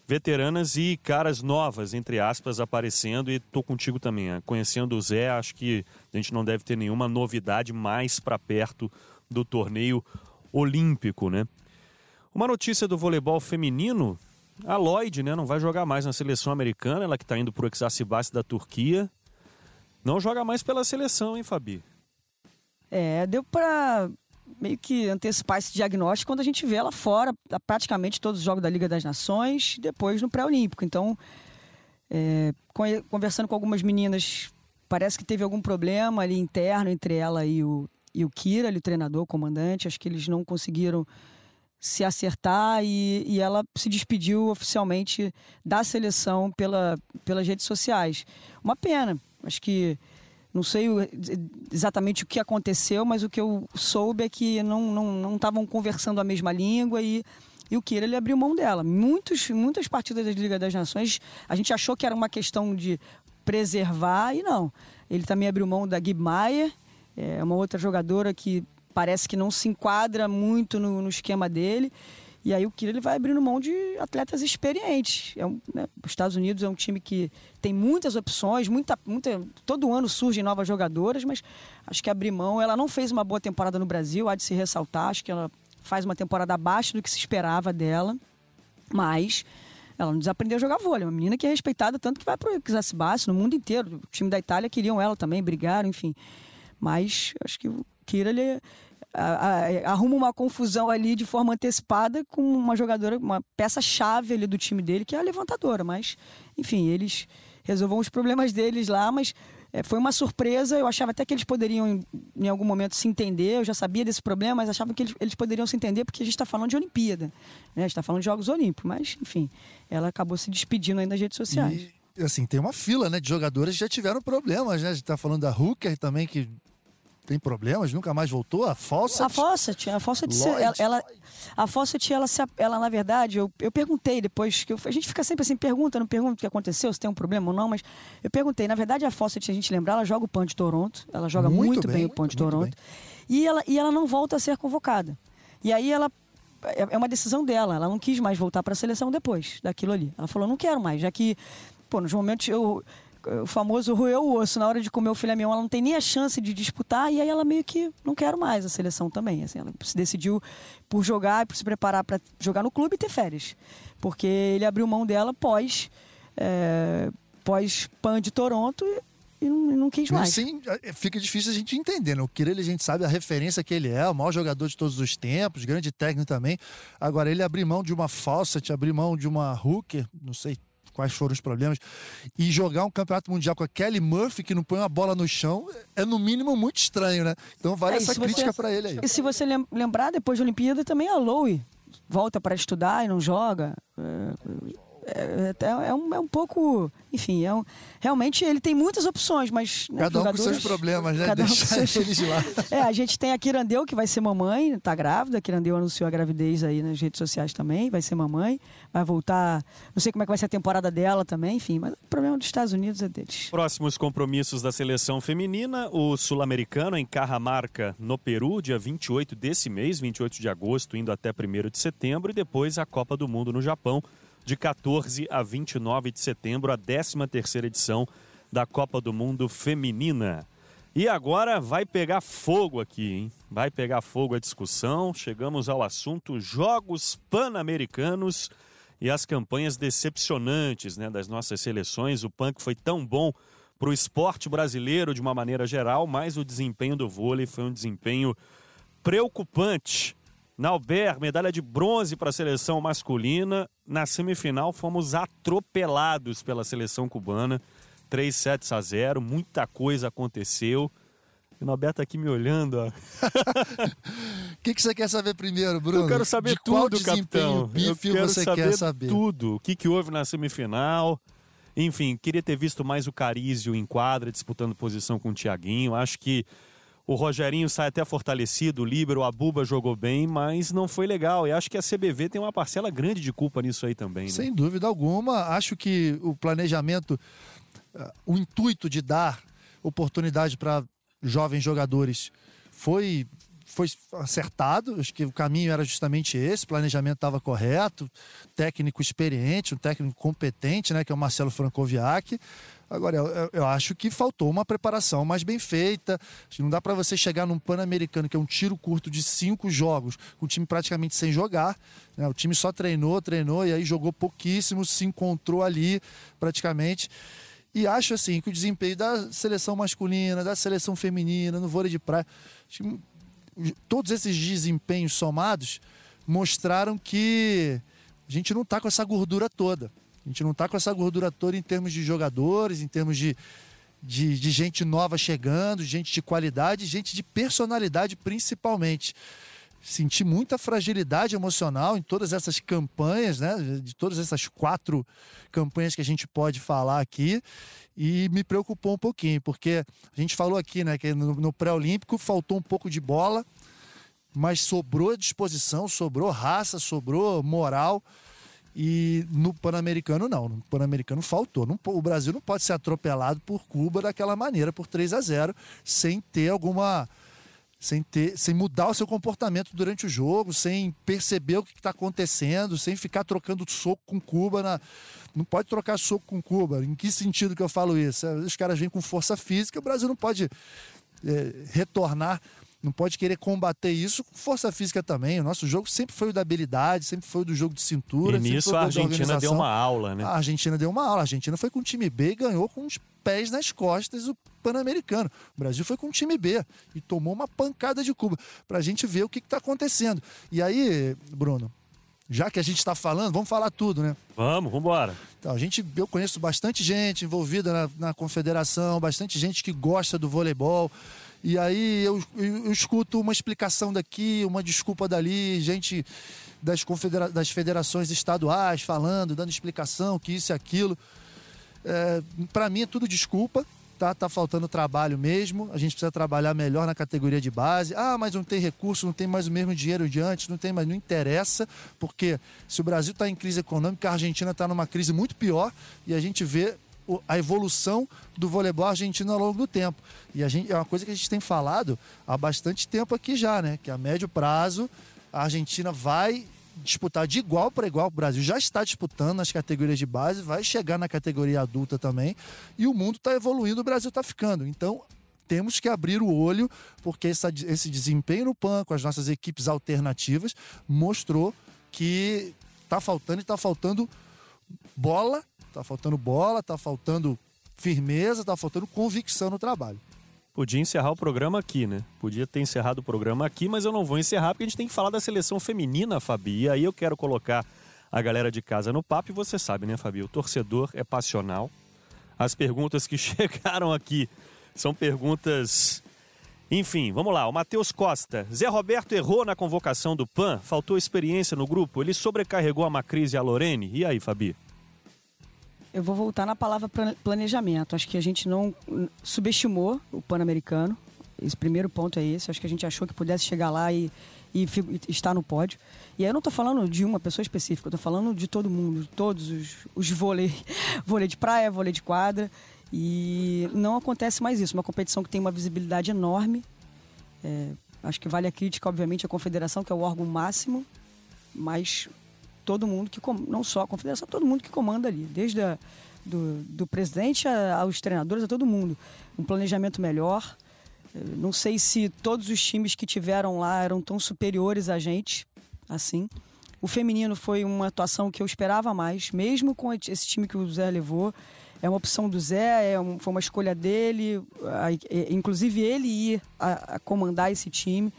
veteranas e caras novas, entre aspas, aparecendo. E tô contigo também. Né? Conhecendo o Zé, acho que a gente não deve ter nenhuma novidade mais para perto do torneio olímpico, né? Uma notícia do voleibol feminino, a Lloyd, né, não vai jogar mais na seleção americana, ela que está indo para o Exacibas da Turquia. Não joga mais pela seleção, hein, Fabi? É, deu para meio que antecipar esse diagnóstico quando a gente vê ela fora, praticamente todos os jogos da Liga das Nações, depois no pré-olímpico. Então, é, conversando com algumas meninas, parece que teve algum problema ali interno entre ela e o, e o Kira, ali, o treinador, o comandante. Acho que eles não conseguiram se acertar e, e ela se despediu oficialmente da seleção pela, pelas redes sociais. Uma pena. Acho que não sei exatamente o que aconteceu, mas o que eu soube é que não estavam conversando a mesma língua e, e o Kira ele abriu mão dela. Muitos, muitas partidas da Liga das Nações a gente achou que era uma questão de preservar e não. Ele também abriu mão da Gib é uma outra jogadora que parece que não se enquadra muito no, no esquema dele. E aí o Kira ele vai abrindo mão de atletas experientes. É um, né, os Estados Unidos é um time que tem muitas opções, muita, muita, todo ano surgem novas jogadoras, mas acho que abrir mão, ela não fez uma boa temporada no Brasil, há de se ressaltar, acho que ela faz uma temporada abaixo do que se esperava dela, mas ela não desaprendeu a jogar vôlei. Uma menina que é respeitada tanto que vai para o Exacibas no mundo inteiro. O time da Itália queriam ela também, brigaram, enfim. Mas acho que o Kira ele arruma uma confusão ali de forma antecipada com uma jogadora, uma peça-chave ali do time dele, que é a levantadora. Mas, enfim, eles resolvam os problemas deles lá, mas é, foi uma surpresa. Eu achava até que eles poderiam, em, algum momento, se entender. Eu já sabia desse problema, mas achava que eles, eles poderiam se entender porque a gente está falando de Olimpíada, né? a gente está falando de Jogos Olímpicos. Mas, enfim, ela acabou se despedindo aí nas redes sociais. E, assim, tem uma fila né, de jogadores que já tiveram problemas, né? A gente está falando da Hooker também, que tem problemas, nunca mais voltou? A Fawcett? A Fawcett, a Fawcett, ela, ela, a Fawcett, ela, ela na verdade, eu, eu perguntei depois, que eu, a gente fica sempre assim, pergunta, não pergunta o que aconteceu, se tem um problema ou não, mas eu perguntei, na verdade a Fawcett, se a gente lembrar, ela joga o PAN de Toronto, ela joga muito, muito bem, bem, o PAN de Toronto, e ela, e ela não volta a ser convocada. E aí ela, é, é uma decisão dela, ela não quis mais voltar para a seleção depois daquilo ali. Ela falou, não quero mais, já que, pô, nos momentos eu o famoso roeu o osso. Na hora de comer o filé mignon, ela não tem nem a chance de disputar e aí ela meio que não quer mais a seleção também. Assim, ela se decidiu por jogar, por se preparar para jogar no clube e ter férias. Porque ele abriu mão dela pós, é, pós PAN de Toronto e não, não quis mais. Sim, é, fica difícil a gente entender. Né? O Kirele a gente sabe a referência que ele é, o maior jogador de todos os tempos, grande técnico também. Agora, ele abrir mão de uma Fawcett, abrir mão de uma Hooker, não sei, quais foram os problemas. E jogar um campeonato mundial com a Kelly Murphy, que não põe uma bola no chão, é no mínimo muito estranho, né? Então vale é, essa crítica para ele aí. E se você lembrar, depois da Olimpíada também a Lowe volta para estudar e não joga. É, é, é, é, um, é um pouco. Enfim, é um, realmente ele tem muitas opções, mas. Né, cada um com seus problemas, né? Cada um Deixar seus... eles de lá. É, a gente tem a Kirandeu, que vai ser mamãe, tá grávida. A Kirandeu anunciou a gravidez aí nas redes sociais também, vai ser mamãe, vai voltar. Não sei como é que vai ser a temporada dela também, enfim, mas o problema dos Estados Unidos é deles. Próximos compromissos da seleção feminina: o sul-americano em Carramarca, no Peru, dia 28 desse mês, 28 de agosto, indo até 1 de setembro, e depois a Copa do Mundo no Japão de 14 a 29 de setembro, a 13ª edição da Copa do Mundo Feminina. E agora vai pegar fogo aqui, hein? Vai pegar fogo a discussão. Chegamos ao assunto Jogos Pan-Americanos e as campanhas decepcionantes né, das nossas seleções. O que foi tão bom para o esporte brasileiro de uma maneira geral, mas o desempenho do vôlei foi um desempenho preocupante. Na Albert, medalha de bronze para a seleção masculina. Na semifinal, fomos atropelados pela seleção cubana. 3 sets a 0, muita coisa aconteceu. O Norberto tá aqui me olhando. O que, que você quer saber primeiro, Bruno? Eu quero saber de tudo, capitão. Eu quero você saber quer saber tudo. O que, que houve na semifinal? Enfim, queria ter visto mais o Carísio em quadra, disputando posição com o Tiaguinho. Acho que o Rogerinho sai até fortalecido, o Líbero, a Buba jogou bem, mas não foi legal. E acho que a CBV tem uma parcela grande de culpa nisso aí também. Né? Sem dúvida alguma. Acho que o planejamento, uh, o intuito de dar oportunidade para jovens jogadores foi foi acertado, acho que o caminho era justamente esse, o planejamento estava correto, técnico experiente, um técnico competente, né, que é o Marcelo Francoviac. Agora, eu, eu, acho que faltou uma preparação mais bem feita. Não dá para você chegar num Pan-Americano, que é um tiro curto de cinco jogos, com o time praticamente sem jogar. Né? O time só treinou, treinou e aí jogou pouquíssimo, se encontrou ali praticamente. E acho assim que o desempenho da seleção masculina, da seleção feminina, no vôlei de praia, todos esses desempenhos somados mostraram que a gente não está com essa gordura toda. A gente não está com essa gordura toda em termos de jogadores, em termos de, de, de, gente nova chegando, gente de qualidade, gente de personalidade principalmente. Senti muita fragilidade emocional em todas essas campanhas, né? De todas essas quatro campanhas que a gente pode falar aqui. E me preocupou um pouquinho, porque a gente falou aqui, né, que no, no pré-olímpico faltou um pouco de bola, mas sobrou disposição, sobrou raça, sobrou moral e no Pan-Americano, não. No Pan-Americano faltou. Não, o Brasil não pode ser atropelado por Cuba daquela maneira, por 3 a 0 sem ter alguma. Sem, ter, sem mudar o seu comportamento durante o jogo, sem perceber o que está acontecendo, sem ficar trocando soco com Cuba. Na... Não pode trocar soco com Cuba. Em que sentido que eu falo isso? Os caras vêm com força física, o Brasil não pode é, retornar não pode querer combater isso com força física também. O nosso jogo sempre foi o da habilidade, sempre foi o do jogo de cintura. E nisso a Argentina deu uma aula, né? A Argentina deu uma aula. A Argentina foi com o time B e ganhou com os pés nas costas o Pan-Americano. O Brasil foi com o time B e tomou uma pancada de Cuba. Para a gente ver o que está acontecendo. E aí, Bruno, já que a gente está falando, vamos falar tudo, né? Vamos, vamos embora. Então, a gente, eu conheço bastante gente envolvida na, na confederação, bastante gente que gosta do voleibol. E aí eu, eu, eu escuto uma explicação daqui, uma desculpa dali, gente das, confedera das federações estaduais falando, dando explicação, que isso e aquilo. É, Para mim é tudo desculpa, tá? Tá faltando trabalho mesmo. A gente precisa trabalhar melhor na categoria de base. Ah, mas não tem recurso, não tem mais o mesmo dinheiro de antes, não tem mais, não interessa, porque se o Brasil está em crise econômica, a Argentina está numa crise muito pior e a gente vê a evolução do voleibol argentino ao longo do tempo. E a gente, é uma coisa que a gente tem falado há bastante tempo aqui já, né? Que a médio prazo a Argentina vai disputar de igual para igual. O Brasil já está disputando nas categorias de base, vai chegar na categoria adulta também. E o mundo está evoluindo, o Brasil está ficando. Então temos que abrir o olho, porque essa, esse desempenho no PAN, com as nossas equipes alternativas, mostrou que está faltando e está faltando bola Tá faltando bola, tá faltando firmeza, tá faltando convicção no trabalho. Podia encerrar o programa aqui, né? Podia ter encerrado o programa aqui, mas eu não vou encerrar porque a gente tem que falar da seleção feminina, Fabi. E aí eu quero colocar a galera de casa no papo e você sabe, né, Fabi? O torcedor é passional. As perguntas que chegaram aqui são perguntas. Enfim, vamos lá. O Matheus Costa. Zé Roberto errou na convocação do PAN, faltou experiência no grupo, ele sobrecarregou a Macris e a Lorene. E aí, Fabi? Eu vou voltar na palavra planejamento. Acho que a gente não subestimou o Pan-Americano. Esse primeiro ponto é esse. Acho que a gente achou que pudesse chegar lá e, e, e estar no pódio. E aí eu não estou falando de uma pessoa específica, eu estou falando de todo mundo, de todos os, os vôlei, vôlei de praia, vôlei de quadra. E não acontece mais isso. Uma competição que tem uma visibilidade enorme. É, acho que vale a crítica, obviamente, à confederação, que é o órgão máximo, mas todo mundo que não só a confederação, todo mundo que comanda ali, desde a, do, do presidente aos treinadores, a todo mundo. Um planejamento melhor. Não sei se todos os times que tiveram lá eram tão superiores a gente, assim. O feminino foi uma atuação que eu esperava mais, mesmo com esse time que o Zé levou. é uma opção do Zé, é um, foi uma escolha dele, a, inclusive ele ir a, a, comandar esse time.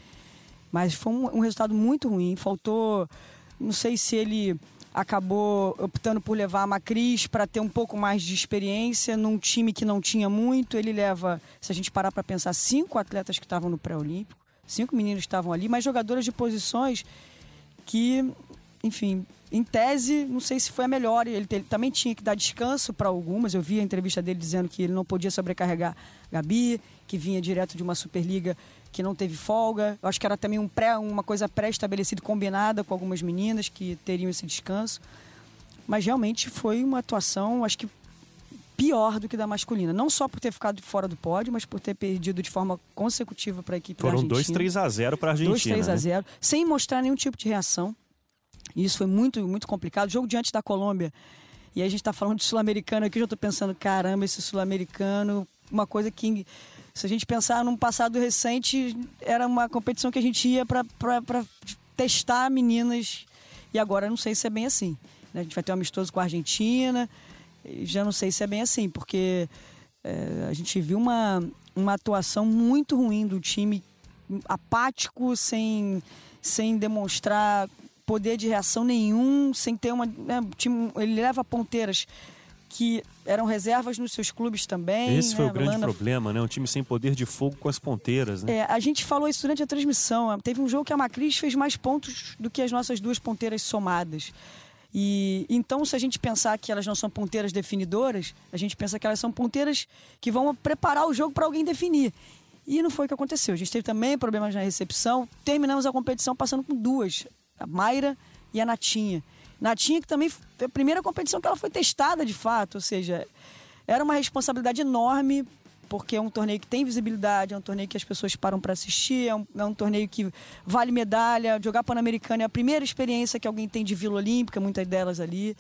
Mas foi um, um resultado muito ruim. Faltou, não sei se ele acabou optando por levar a Macris para ter um pouco mais de experiência num time que não tinha muito. Ele leva, se a gente parar para pensar, cinco atletas que estavam no pré-olímpico, cinco meninos estavam ali, mas jogadoras de posições que, enfim, em tese, não sei se foi a melhor. Ele, ele também tinha que dar descanso para algumas. Eu vi a entrevista dele dizendo que ele não podia sobrecarregar Gabi, que vinha direto de uma Superliga que não teve folga. Eu acho que era também um pré, uma coisa pré-estabelecida, combinada com algumas meninas que teriam esse descanso. Mas realmente foi uma atuação, acho que pior do que da masculina. Não só por ter ficado fora do pódio, mas por ter perdido de forma consecutiva para a equipe Foram da Argentina. Foram 2 3 a 0 para a Argentina. 2 3 a 0, né? sem mostrar nenhum tipo de reação. E isso foi muito, muito complicado. O jogo diante da Colômbia. E aí a gente está falando de sul-americano aqui, eu já estou pensando, caramba, esse sul-americano, uma coisa que se a gente pensar num passado recente, era uma competição que a gente ia para testar meninas. E agora não sei se é bem assim. Né? A gente vai ter um amistoso com a Argentina. Já não sei se é bem assim, porque é, a gente viu uma, uma atuação muito ruim do time, apático, sem, sem demonstrar poder de reação nenhum, sem ter uma. Né, time, ele leva ponteiras que eram reservas nos seus clubes também. Esse foi né? o grande problema, né? Um time sem poder de fogo com as ponteiras, né? É, a gente falou isso durante a transmissão. Teve um jogo que a Macris fez mais pontos do que as nossas duas ponteiras somadas. E então, se a gente pensar que elas não são ponteiras definidoras, a gente pensa que elas são ponteiras que vão preparar o jogo para alguém definir. E não foi o que aconteceu. A gente teve também problemas na recepção. Terminamos a competição passando com duas, a Mayra e a Natinha. Natinha, que também foi a primeira competição que ela foi testada de fato, ou seja, era uma responsabilidade enorme, porque é um torneio que tem visibilidade, é um torneio que as pessoas param para assistir, é um, é um, torneio que vale medalha. Jogar Pan-Americano é a primeira experiência que alguém tem de Vila Olímpica, muitas delas ali.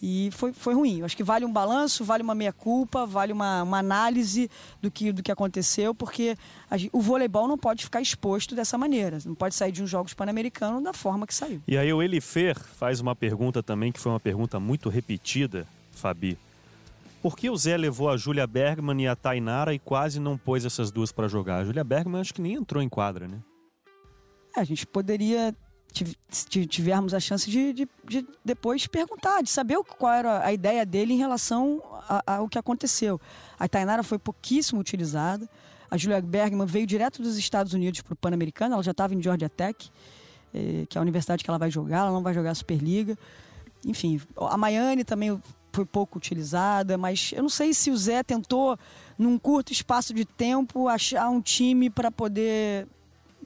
E foi, foi ruim. Eu acho que vale um balanço, vale uma meia-culpa, vale uma, uma análise do que, do que aconteceu, porque a, o voleibol não pode ficar exposto dessa maneira. Não pode sair de uns Jogos Pan-Americanos da forma que saiu. E aí o Elifer faz uma pergunta também, que foi uma pergunta muito repetida, Fabi. Por que o Zé levou a Júlia Bergman e a Tainara e quase não pôs essas duas para jogar? A Júlia Bergman acho que nem entrou em quadra, né? É, a gente poderia tivermos a chance de, de, de, depois perguntar, de saber qual era a ideia dele em relação ao que aconteceu. A Tainara foi pouquíssimo utilizada. A Julia Bergman veio direto dos Estados Unidos para o Pan-Americano, ela já estava em Georgia Tech, eh, que é a universidade que ela vai jogar, ela não vai jogar a Superliga. Enfim, a Miami também foi pouco utilizada, mas eu não sei se o Zé tentou, num curto espaço de tempo, achar um time para poder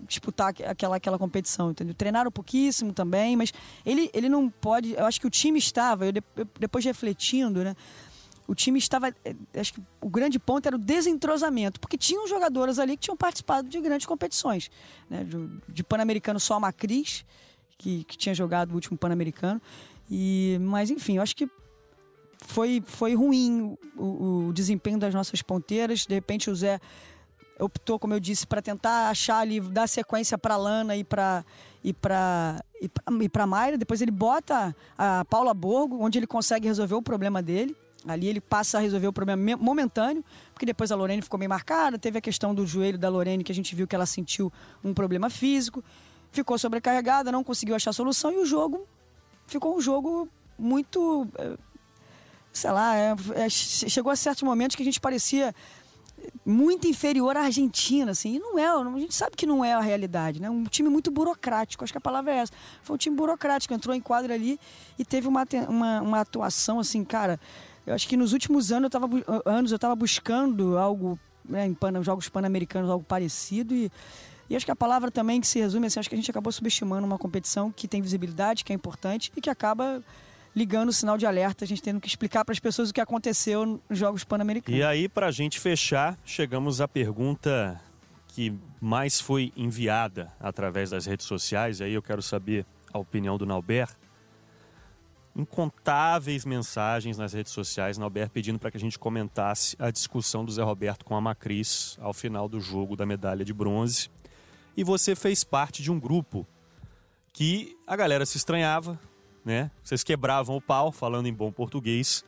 disputar aquela, aquela competição, entendeu? Treinaram pouquíssimo também, mas ele, ele não pode. Eu acho que o time estava, eu, depois refletindo, né? O time estava. Eh, acho que o grande ponto era o desentrosamento, porque tinham jogadoras ali que tinham participado de grandes competições. Né? De, de Pan-Americano só a Macris, que, que tinha jogado o último Pan-Americano. E, mas, enfim, eu acho que foi, foi ruim o, o desempenho das nossas ponteiras. De repente, o Zé optou, como eu disse, para tentar achar ali, dar sequência para Lana e para e para e para Mayra. Depois ele bota a Paula Borgo, onde ele consegue resolver o problema dele. Ali ele passa a resolver o problema momentâneo, porque depois a Lorene ficou bem marcada. Teve a questão do joelho da Lorene, que a gente viu que ela sentiu um problema físico. Ficou sobrecarregada, não conseguiu achar solução e o jogo ficou um jogo muito. Eh, sei lá, é, é, chegou a certos momentos que a gente parecia muito inferior à Argentina, assim. E não é, a gente sabe que não é a realidade, né? Um time muito burocrático, acho que a palavra é essa. Foi um time burocrático, entrou em quadra ali e teve uma, uma, uma atuação, assim, cara. Eu acho que nos últimos anos eu estava anos eu estava buscando algo né, em pan, jogos pan-americanos, algo parecido e e acho que a palavra também que se resume assim, acho que a gente acabou subestimando uma competição que tem visibilidade, que é importante e que acaba ligando o sinal de alerta, a gente tendo que explicar para as pessoas o que aconteceu nos Jogos Pan-Americanos. E aí, para a gente fechar, chegamos à pergunta que mais foi enviada através das redes sociais, aí eu quero saber a opinião do Nauber. Incontáveis mensagens nas redes sociais, Nauber pedindo para que a gente comentasse a discussão do Zé Roberto com a Macris ao final do jogo da medalha de bronze. E você fez parte de um grupo que a galera se estranhava, né? Vocês quebravam o pau, falando em bom português,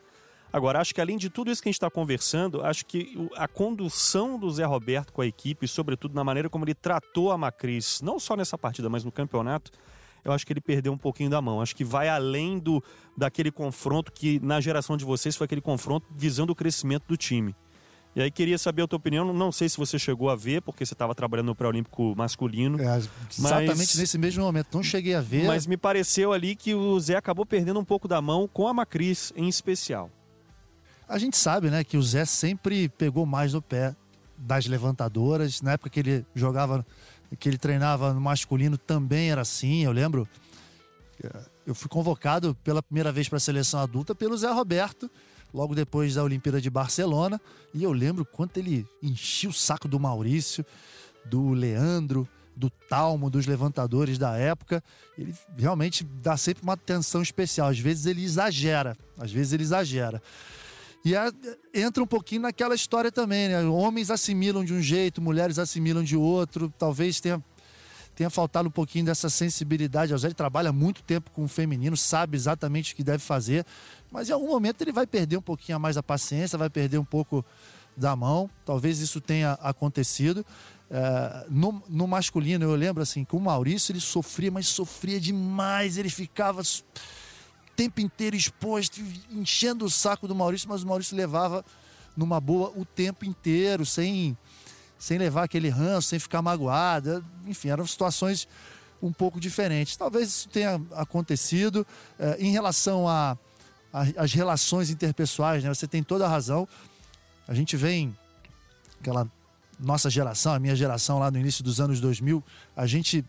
Agora, acho que além de tudo isso que a gente está conversando, acho que a condução do Zé Roberto com a equipe, sobretudo na maneira como ele tratou a Macris, não só nessa partida, mas no campeonato, eu acho que ele perdeu um pouquinho da mão. Acho que vai além do daquele confronto que na geração de vocês foi aquele confronto visando o crescimento do time. E aí queria saber a tua opinião, não sei se você chegou a ver, porque você estava trabalhando no pré-olímpico masculino. É, exatamente mas, nesse mesmo momento, não cheguei a ver. Mas me pareceu ali que o Zé acabou perdendo um pouco da mão com a Macris em especial. A gente sabe, né, que o Zé sempre pegou mais no pé das levantadoras. Na época que ele jogava, que ele treinava no masculino, também era assim. Eu lembro, eu fui convocado pela primeira vez para a seleção adulta pelo Zé Roberto logo depois da Olimpíada de Barcelona. E eu lembro quanto ele enchia o saco do Maurício, do Leandro, do Talmo, dos levantadores da época. Ele realmente dá sempre uma atenção especial. Às vezes ele exagera, às vezes ele exagera. E entra um pouquinho naquela história também, né? Homens assimilam de um jeito, mulheres assimilam de outro. Talvez tenha tenha faltado um pouquinho dessa sensibilidade. O Zé trabalha muito tempo com o feminino, sabe exatamente o que deve fazer, mas em algum momento ele vai perder um pouquinho a mais a paciência, vai perder um pouco da mão. Talvez isso tenha acontecido. É, no, no, masculino, eu lembro assim, que o Maurício ele sofria, mas sofria demais. Ele ficava o tempo inteiro exposto, enchendo o saco do Maurício, mas o Maurício levava numa boa o tempo inteiro, sem sem levar aquele ranço, sem ficar magoada. Enfim, eram situações um pouco diferentes. Talvez isso tenha acontecido eh, em relação às relações interpessoais, né? Você tem toda a razão. A gente vem, aquela nossa geração, a minha geração lá no início dos anos 2000, a gente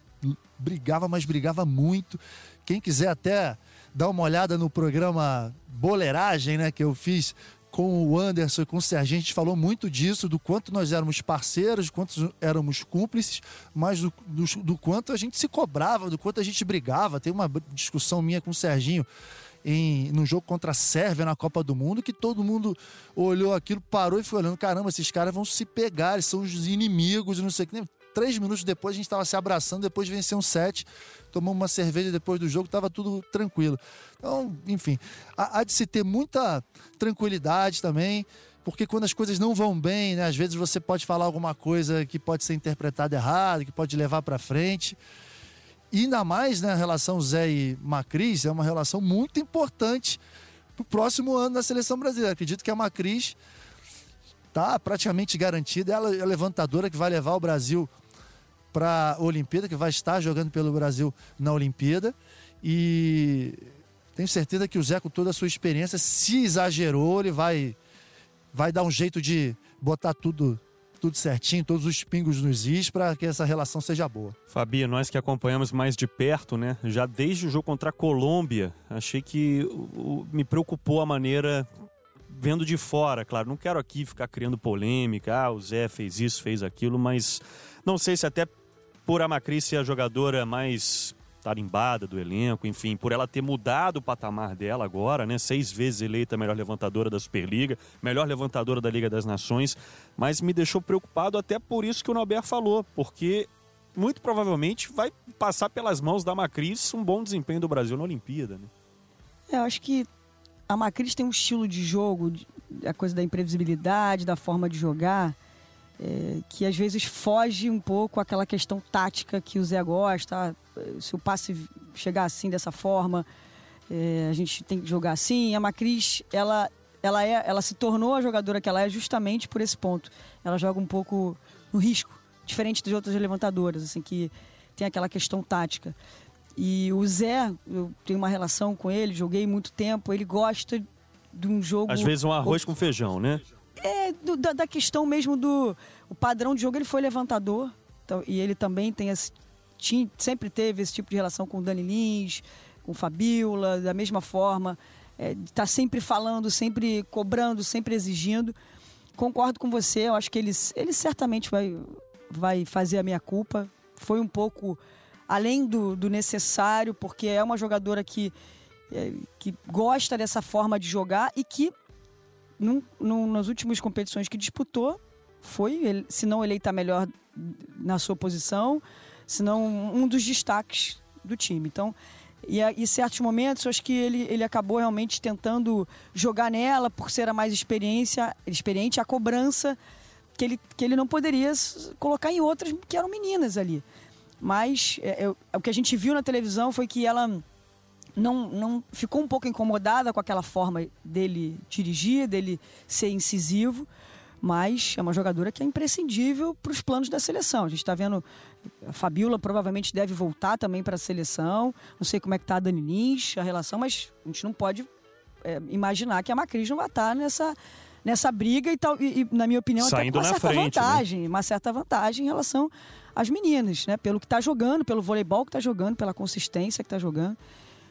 brigava, mas brigava muito. Quem quiser até dar uma olhada no programa Boleiragem, né, que eu fiz com o Anderson com o Serginho, a gente falou muito disso, do quanto nós éramos parceiros, do quanto éramos cúmplices, mas do, do, do, quanto a gente se cobrava, do quanto a gente brigava. Tem uma discussão minha com o Serginho em, no jogo contra a Sérvia na Copa do Mundo, que todo mundo olhou aquilo, parou e foi olhando: caramba, esses caras vão se pegar, eles são os inimigos, não sei o que. Três minutos depois a gente estava se abraçando, depois de vencer um set tomamos uma cerveja depois do jogo, estava tudo tranquilo. Então, enfim, há, há de se ter muita tranquilidade também porque quando as coisas não vão bem, né, às vezes você pode falar alguma coisa que pode ser interpretada errado, que pode levar para frente. E ainda mais, né, a relação Zé e Macris é uma relação muito importante para o próximo ano da seleção brasileira. Acredito que a Macris está praticamente garantida, ela é a levantadora que vai levar o Brasil para a Olimpíada, que vai estar jogando pelo Brasil na Olimpíada. E tenho certeza que o Zé, com toda a sua experiência, se exagerou, ele vai, vai dar um jeito de botar tudo tudo certinho, todos os pingos nos is para que essa relação seja boa. Fabi, nós que acompanhamos mais de perto, né? Já desde o jogo contra a Colômbia, achei que me preocupou a maneira vendo de fora, claro, não quero aqui ficar criando polêmica, ah, o Zé fez isso, fez aquilo, mas não sei se até por a Macri ser a jogadora mais tarimbada do elenco, enfim, por ela ter mudado o patamar dela agora, né? Seis vezes eleita melhor levantadora da Superliga, melhor levantadora da Liga das Nações, mas me deixou preocupado até por isso que o Nauber falou, porque muito provavelmente vai passar pelas mãos da Macris um bom desempenho do Brasil na Olimpíada, né? É, eu acho que a Macris tem um estilo de jogo, a coisa da imprevisibilidade, da forma de jogar, é, que às vezes foge um pouco aquela questão tática que o Zé gosta. Ah, se o passe chegar assim, dessa forma, é, a gente tem que jogar assim. A Macris, ela, ela, é, ela se tornou a jogadora que ela é justamente por esse ponto. Ela joga um pouco no risco, diferente das outras levantadoras, assim, que tem aquela questão tática. E o Zé, eu tenho uma relação com ele, joguei muito tempo, ele gosta de um jogo. Às vezes um arroz com feijão, né? É, do, da, da, questão mesmo do o padrão de jogo, ele foi levantador. Então, e ele também tem esse, tinha, sempre teve esse tipo de relação com o Dani Lins, com o Fabiola, da mesma forma. É, tá sempre falando, sempre cobrando, sempre exigindo. Concordo com você, eu acho que ele, ele certamente vai, vai fazer a minha culpa. Foi um pouco além do, do necessário, porque é uma jogadora que, é, que gosta dessa forma de jogar e que num, num, nas últimas competições que disputou, foi, se não eleita melhor na sua posição, se não um dos destaques do time. Então, E em certos momentos, acho que ele, ele acabou realmente tentando jogar nela por ser a mais experiência, experiente, a cobrança que ele, que ele não poderia colocar em outras que eram meninas ali. Mas é, é, o que a gente viu na televisão foi que ela não, não ficou um pouco incomodada com aquela forma dele dirigir, dele ser incisivo, mas é uma jogadora que é imprescindível para os planos da seleção. A gente está vendo a Fabiola provavelmente deve voltar também para a seleção. Não sei como é que está a Dani Lins, a relação, mas a gente não pode é, imaginar que a Macris não vai estar tá nessa, nessa briga e, tal, e, e na minha opinião, Saindo até uma certa frente, né? vantagem, né? uma certa vantagem em relação às meninas, né? Pelo que está jogando, pelo voleibol que está jogando, pela consistência que está jogando.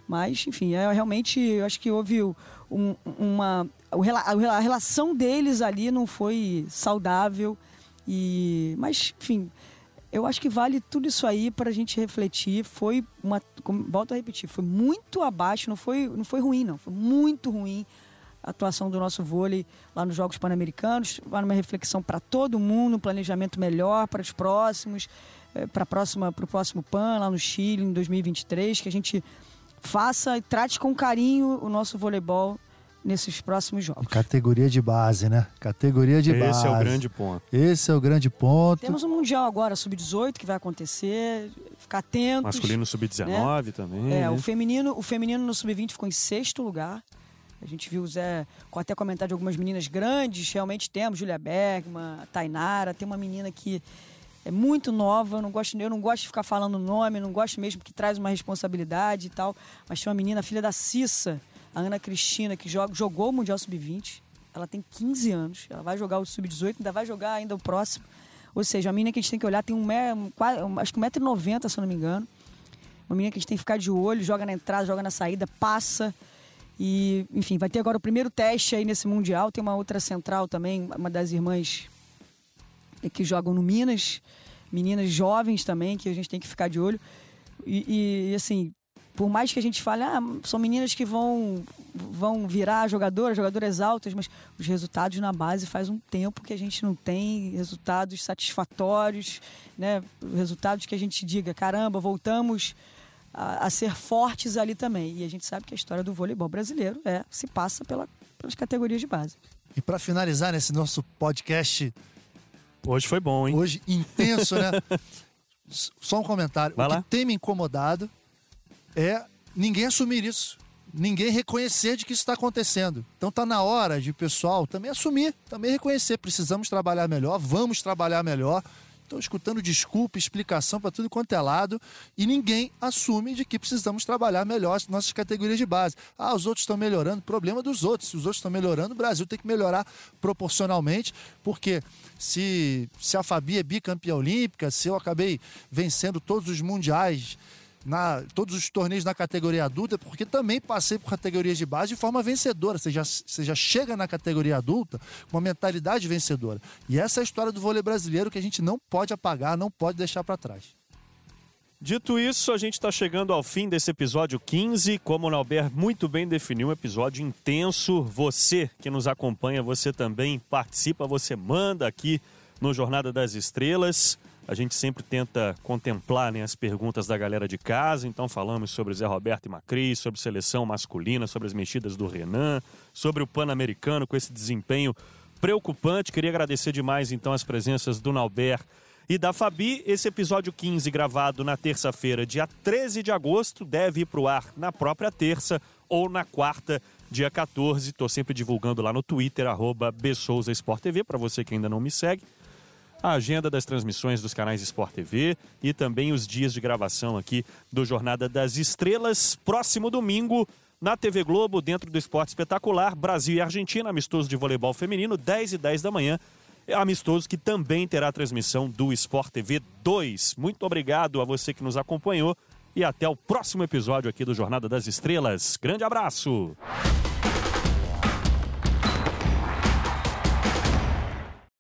Mas, enfim, é, realmente, eu acho que houve um, uma. A relação deles ali não foi saudável. E, mas, enfim, eu acho que vale tudo isso aí para a gente refletir. Foi uma. Volto a repetir, foi muito abaixo, não foi, não foi ruim, não. Foi muito ruim a atuação do nosso vôlei lá nos Jogos Pan-Americanos. Vai numa reflexão para todo mundo, um planejamento melhor para os próximos, eh, para o próximo PAN lá no Chile em 2023, que a gente faça e trate com carinho o nosso voleibol nesses próximos jogos. Categoria de base, né? Categoria de Esse base. Esse é o grande ponto. Esse é o grande ponto. Temos um Mundial agora, Sub-18, que vai acontecer. Ficar atentos. Masculino Sub-19 né? também. É, né? o, feminino, o feminino no Sub-20 ficou em sexto lugar. A gente viu o Zé até comentar de algumas meninas grandes. Realmente temos Julia Bergman, Tainara. Tem uma menina que é muito nova, eu não gosto, eu não gosto de ficar falando nome, não gosto mesmo que traz uma responsabilidade e tal. Mas tem uma menina, filha da Cissa, a Ana Cristina, que joga, jogou o Mundial Sub-20. Ela tem 15 anos, ela vai jogar o Sub-18, ainda vai jogar ainda o próximo. Ou seja, a menina que a gente tem que olhar tem um, um acho que 1,90m, se eu não me engano. Uma menina que a gente tem que ficar de olho, joga na entrada, joga na saída, passa. E, enfim, vai ter agora o primeiro teste aí nesse Mundial. Tem uma outra central também, uma das irmãs que jogam no Minas, meninas jovens também, que a gente tem que ficar de olho. E, e assim, por mais que a gente fale, ah, são meninas que vão, vão virar jogadoras, jogadoras altas, mas os resultados na base faz um tempo que a gente não tem resultados satisfatórios, né? Resultados que a gente diga, caramba, voltamos a, a ser fortes ali também. E a gente sabe que a história do voleibol brasileiro é se passa pela, pelas categorias de base. E para finalizar nesse nosso podcast Hoje foi bom, hein? Hoje intenso, né? Só um comentário. Vai o lá. que tem me incomodado é ninguém assumir isso. Ninguém reconhecer de que isso está acontecendo. Então tá na hora de o pessoal também assumir, também reconhecer. Precisamos trabalhar melhor, vamos trabalhar melhor. Estou escutando desculpa, explicação para tudo quanto é lado e ninguém assume de que precisamos trabalhar melhor as nossas categorias de base. Ah, os outros estão melhorando, problema dos outros. Se os outros estão melhorando, o Brasil tem que melhorar proporcionalmente, porque se, se a Fabi é bicampeã olímpica, se eu acabei vencendo todos os mundiais na todos os torneios na categoria adulta, porque também passei por categorias de base de forma vencedora. Você já, você já chega na categoria adulta com uma mentalidade vencedora. E essa é a história do vôlei brasileiro que a gente não pode apagar, não pode deixar para trás. Dito isso, a gente está chegando ao fim desse episódio 15. Como o Nauber muito bem definiu, um episódio intenso. Você que nos acompanha, você também participa, você manda aqui no Jornada das Estrelas. A gente sempre tenta contemplar né, as perguntas da galera de casa, então falamos sobre Zé Roberto e Macri, sobre seleção masculina, sobre as mexidas do Renan, sobre o Pan-Americano com esse desempenho preocupante. Queria agradecer demais então as presenças do Nauber e da Fabi. Esse episódio 15, gravado na terça-feira, dia 13 de agosto, deve ir para o ar na própria terça ou na quarta, dia 14. Estou sempre divulgando lá no Twitter, arroba para você que ainda não me segue a agenda das transmissões dos canais Sport TV e também os dias de gravação aqui do Jornada das Estrelas. Próximo domingo, na TV Globo, dentro do Esporte Espetacular, Brasil e Argentina, amistoso de voleibol feminino, 10 e 10 da manhã. Amistoso que também terá transmissão do Sport TV 2. Muito obrigado a você que nos acompanhou e até o próximo episódio aqui do Jornada das Estrelas. Grande abraço!